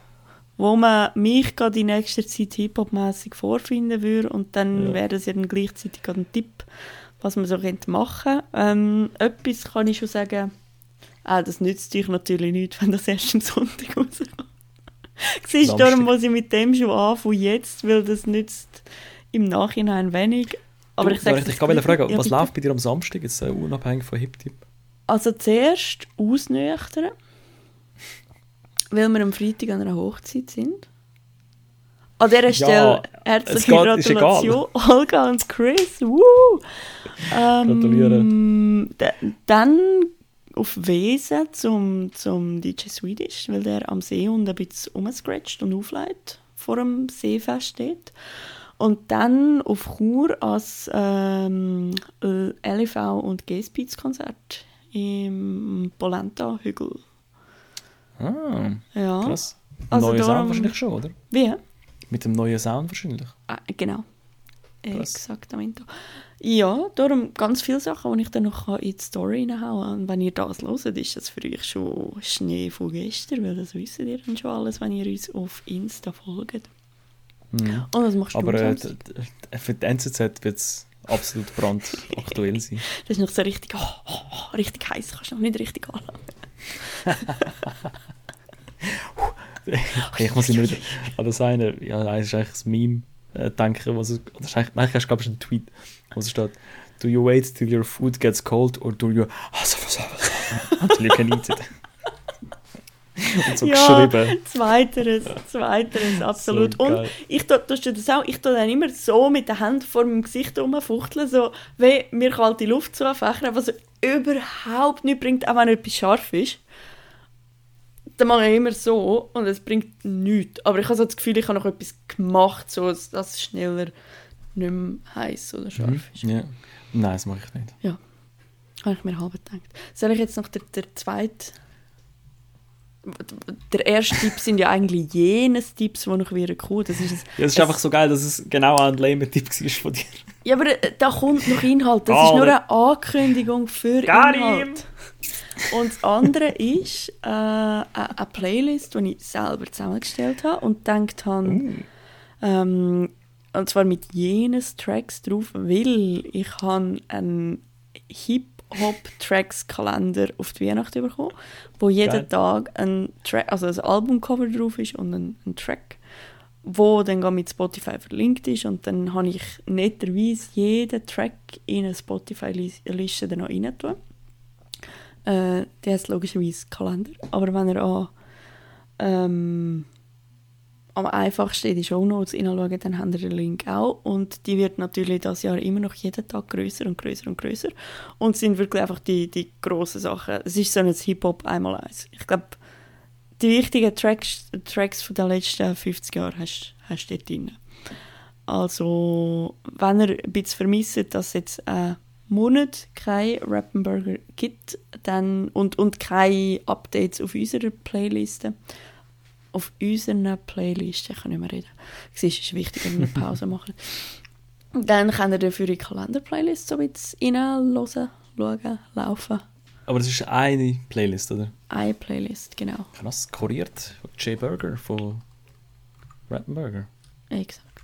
wo man mich gerade in nächster Zeit Hip-Hop-mässig vorfinden würde und dann Ja. wäre das ja dann gleichzeitig gerade ein Tipp, was man so könnte machen. Ähm, etwas kann ich schon sagen, ah, das nützt euch natürlich nicht, wenn das erst am Sonntag rauskommt. Siehst darum muss ich mit dem schon anfangen jetzt, weil das nützt im Nachhinein wenig. Aber du, ich sage ich dich gerade fragen, Ja, was bitte. läuft bei dir am Samstag, jetzt äh, unabhängig von Hip-Tip? Also zuerst ausnüchtern, weil wir am Freitag an einer Hochzeit sind. An dieser Stelle herzliche geht-. Gratulation, Olga und Chris. Woo! Ähm, Gratuliere. Dann auf Wesen zum, zum DJ Swedish, weil der am See und ein bisschen rumscratcht und aufleitet vor dem Seefest steht. Und dann auf Chur als ähm, LV und G-Speeds Konzert im Polenta-Hügel. Ah, Ja. krass. Also darum- Sound wahrscheinlich schon, oder? Wie? Mit dem neuen Sound wahrscheinlich. Ah, genau. Krass. Exaktamente. Ja, darum ganz viele Sachen, die ich dann noch in die Story reinhauen kann. Und wenn ihr das hört, ist das für euch schon Schnee von gestern, weil das wisst ihr dann schon alles, wenn ihr uns auf Insta folgt. Mhm. Und was machst Aber du äh, d- d- für die NZZ wird es absolut brandaktuell sein. Das ist noch so richtig, oh, oh, oh, richtig heiß, kannst du noch nicht richtig anlangen. Ich muss immer wieder an das eine, ja, das ist eigentlich das Meme äh, denken, was es, das ist eigentlich, nein, ich glaube, es ist ein Tweet, wo es steht, do you wait till your food gets cold or do you, until you can eat it. Und so Ja, geschrieben. Zweiteres, zweiteres, absolut. So und ich tue tust du das auch, ich tue dann immer so mit der Hand vor meinem Gesicht rumfuchteln, so wie mir kalte Luft zufächern, was überhaupt nichts bringt, auch wenn etwas scharf ist. Dann mache ich immer so und es bringt nichts. Aber ich habe so das Gefühl, ich habe noch etwas gemacht, so dass es schneller nicht mehr heiß oder scharf Mhm. ist. Ja. Nein, das mache ich nicht. Habe ich mir halb gedacht. Soll ich jetzt noch der, der zweite... Der erste Tipp sind ja eigentlich jenes Tipps, die noch wieder kommen. Das ist ein, Ja, es ist einfach so geil, dass es genau ein lame Tipp war von dir. Ja, aber äh, da kommt noch Inhalt. Das Ah, ist nur eine Ankündigung für Karim! Inhalt. Und das andere ist äh, eine Playlist, die ich selber zusammengestellt habe und gedacht habe, Uh. ähm, und zwar mit jenes Tracks drauf, weil ich habe einen Hip-Hop-Tracks-Kalender auf die Weihnachten bekommen, wo jeden Geil. Tag ein Track, also ein Albumcover drauf ist und ein, ein Track. wo dann mit Spotify verlinkt ist und dann habe ich netterweise jeden Track in eine Spotify-Liste noch rein tun. Äh, der heißt logischerweise Kalender, aber wenn ihr an ähm, am einfachsten in die Shownotes hineinschauen, dann habt ihr den Link auch. Und die wird natürlich das Jahr immer noch jeden Tag größer und größer und größer. Und sind wirklich einfach die, die grossen Sachen. Es ist so ein Hip-Hop einmal eins. Ich glaube, die wichtigen Tracks, Tracks von den letzten 50 Jahren hast, du dort drin. Also, wenn ihr ein bisschen vermisst, dass jetzt einen Monat kein Rappenburger gibt dann, und, und keine Updates auf unserer Playliste, auf unserer Playlist, ich kann nicht mehr reden, es ist wichtig, wenn wir eine Pause machen, dann könnt ihr dafür die Kalender-Playlist so ein bisschen reinhören, schauen, laufen. Aber das ist eine Playlist, oder? Eine Playlist, genau. Krass, kuriert von Jay Burger von Rappenburger. Exakt.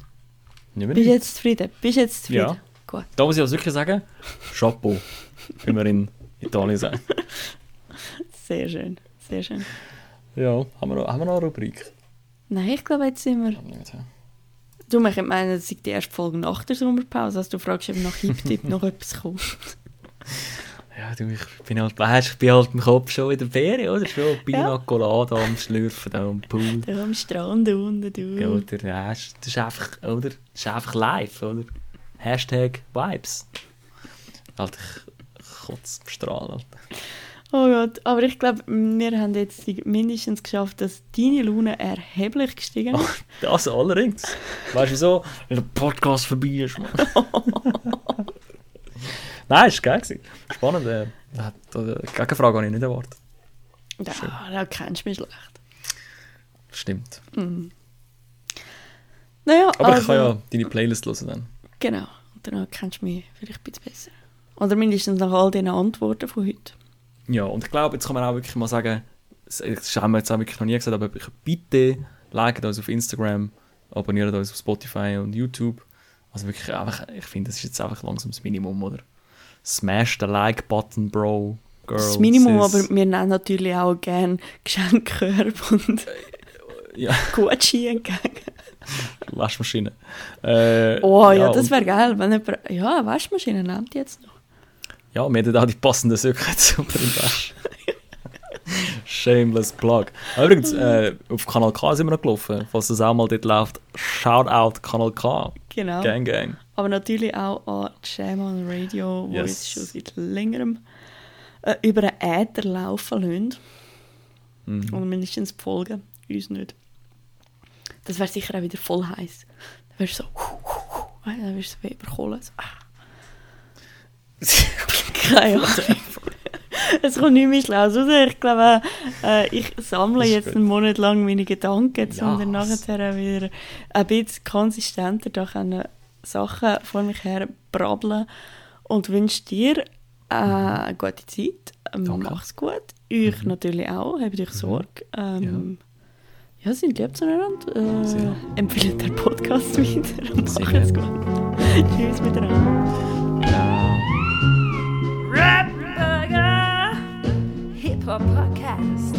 Bist du jetzt zufrieden? Bist du jetzt zufrieden? Ja. Gut. Da muss ich also wirklich sagen, Chapeau, wie wir in Italien sagen. Sehr schön, sehr schön. Ja, haben wir noch, haben wir noch eine Rubrik? Nein, ich glaube, jetzt sind wir... Du, ich meine, das ist die erste Folge nach der Sommerpause, also du fragst, ob nach Hip-Tip noch etwas kommt. Ja, du, ich bin halt, weißt, ich bin halt im Kopf schon in der Ferien, oder? Schon Pina Colada am Schlürfen, da am Pool. Da am Strand unten, du. Ja, oder, ja, das ist einfach, oder? Das ist einfach live, oder? Hashtag Vibes. Halt, ich kotze am Strahlen. Alter. Oh Gott, aber ich glaube, wir haben jetzt mindestens geschafft, dass deine Laune erheblich gestiegen ist. Das allerdings. Weißt du wieso? Weil der Podcast vorbei ist, Mann. Nein, ist geil gewesen. Spannend. Äh, Gegenfrage habe ich nicht erwartet. Ja, da kennst du mich schlecht. Stimmt. Naja, Aber also, ich kann ja deine Playlist hören dann. Genau, und dann kennst du mich vielleicht ein bisschen besser. Oder mindestens nach all diesen Antworten von heute. Ja, und ich glaube, jetzt kann man auch wirklich mal sagen, das haben wir jetzt auch wirklich noch nie gesagt, aber bitte liket uns auf Instagram, abonniert uns auf Spotify und YouTube. Also wirklich einfach, ich finde, das ist jetzt einfach langsam das Minimum, oder? Smash den Like-Button, Bro, Girl, das Minimum, Sis. aber wir nehmen natürlich auch gerne Geschenkkörbe und Ja, Gucci entgegen. Waschmaschine. Äh, Oh ja, das und- wäre geil, wenn jemand... Ja, Waschmaschine nimmt jetzt noch. Ja, wir hätten auch die passenden Söcke zu den Wäsche. Shameless Plug. Übrigens, äh, auf Kanal K sind wir noch gelaufen. Falls das auch mal dort läuft, Shoutout Kanal K. Genau. Gang, gang. Aber natürlich auch an Jam on Radio, wo Yes. uns schon seit längerem äh, über einen Äther laufen lassen. Mhm. Und mindestens die Folgen, uns nicht. Das wäre sicher auch wieder voll heiß. Dann wärst du so... Dann wirst du so wie überkohlen. So, ah. Keine Ahnung. Es kommt nicht mehr schlau raus. Ich glaube, äh, ich sammle jetzt einen Monat lang meine Gedanken, Ja. um dann nachher wieder ein bisschen konsistenter da können Sachen vor mich her brabbeln und wünsche dir äh, eine gute Zeit. Danke. Mach's gut. Euch natürlich auch. Habt euch Sorge. Ähm, ja. Sind lieb zueinander. Äh, Sehr. empfehlt den Podcast weiter und macht's lieb. gut. Tschüss miteinander. Hip Hop Podcast.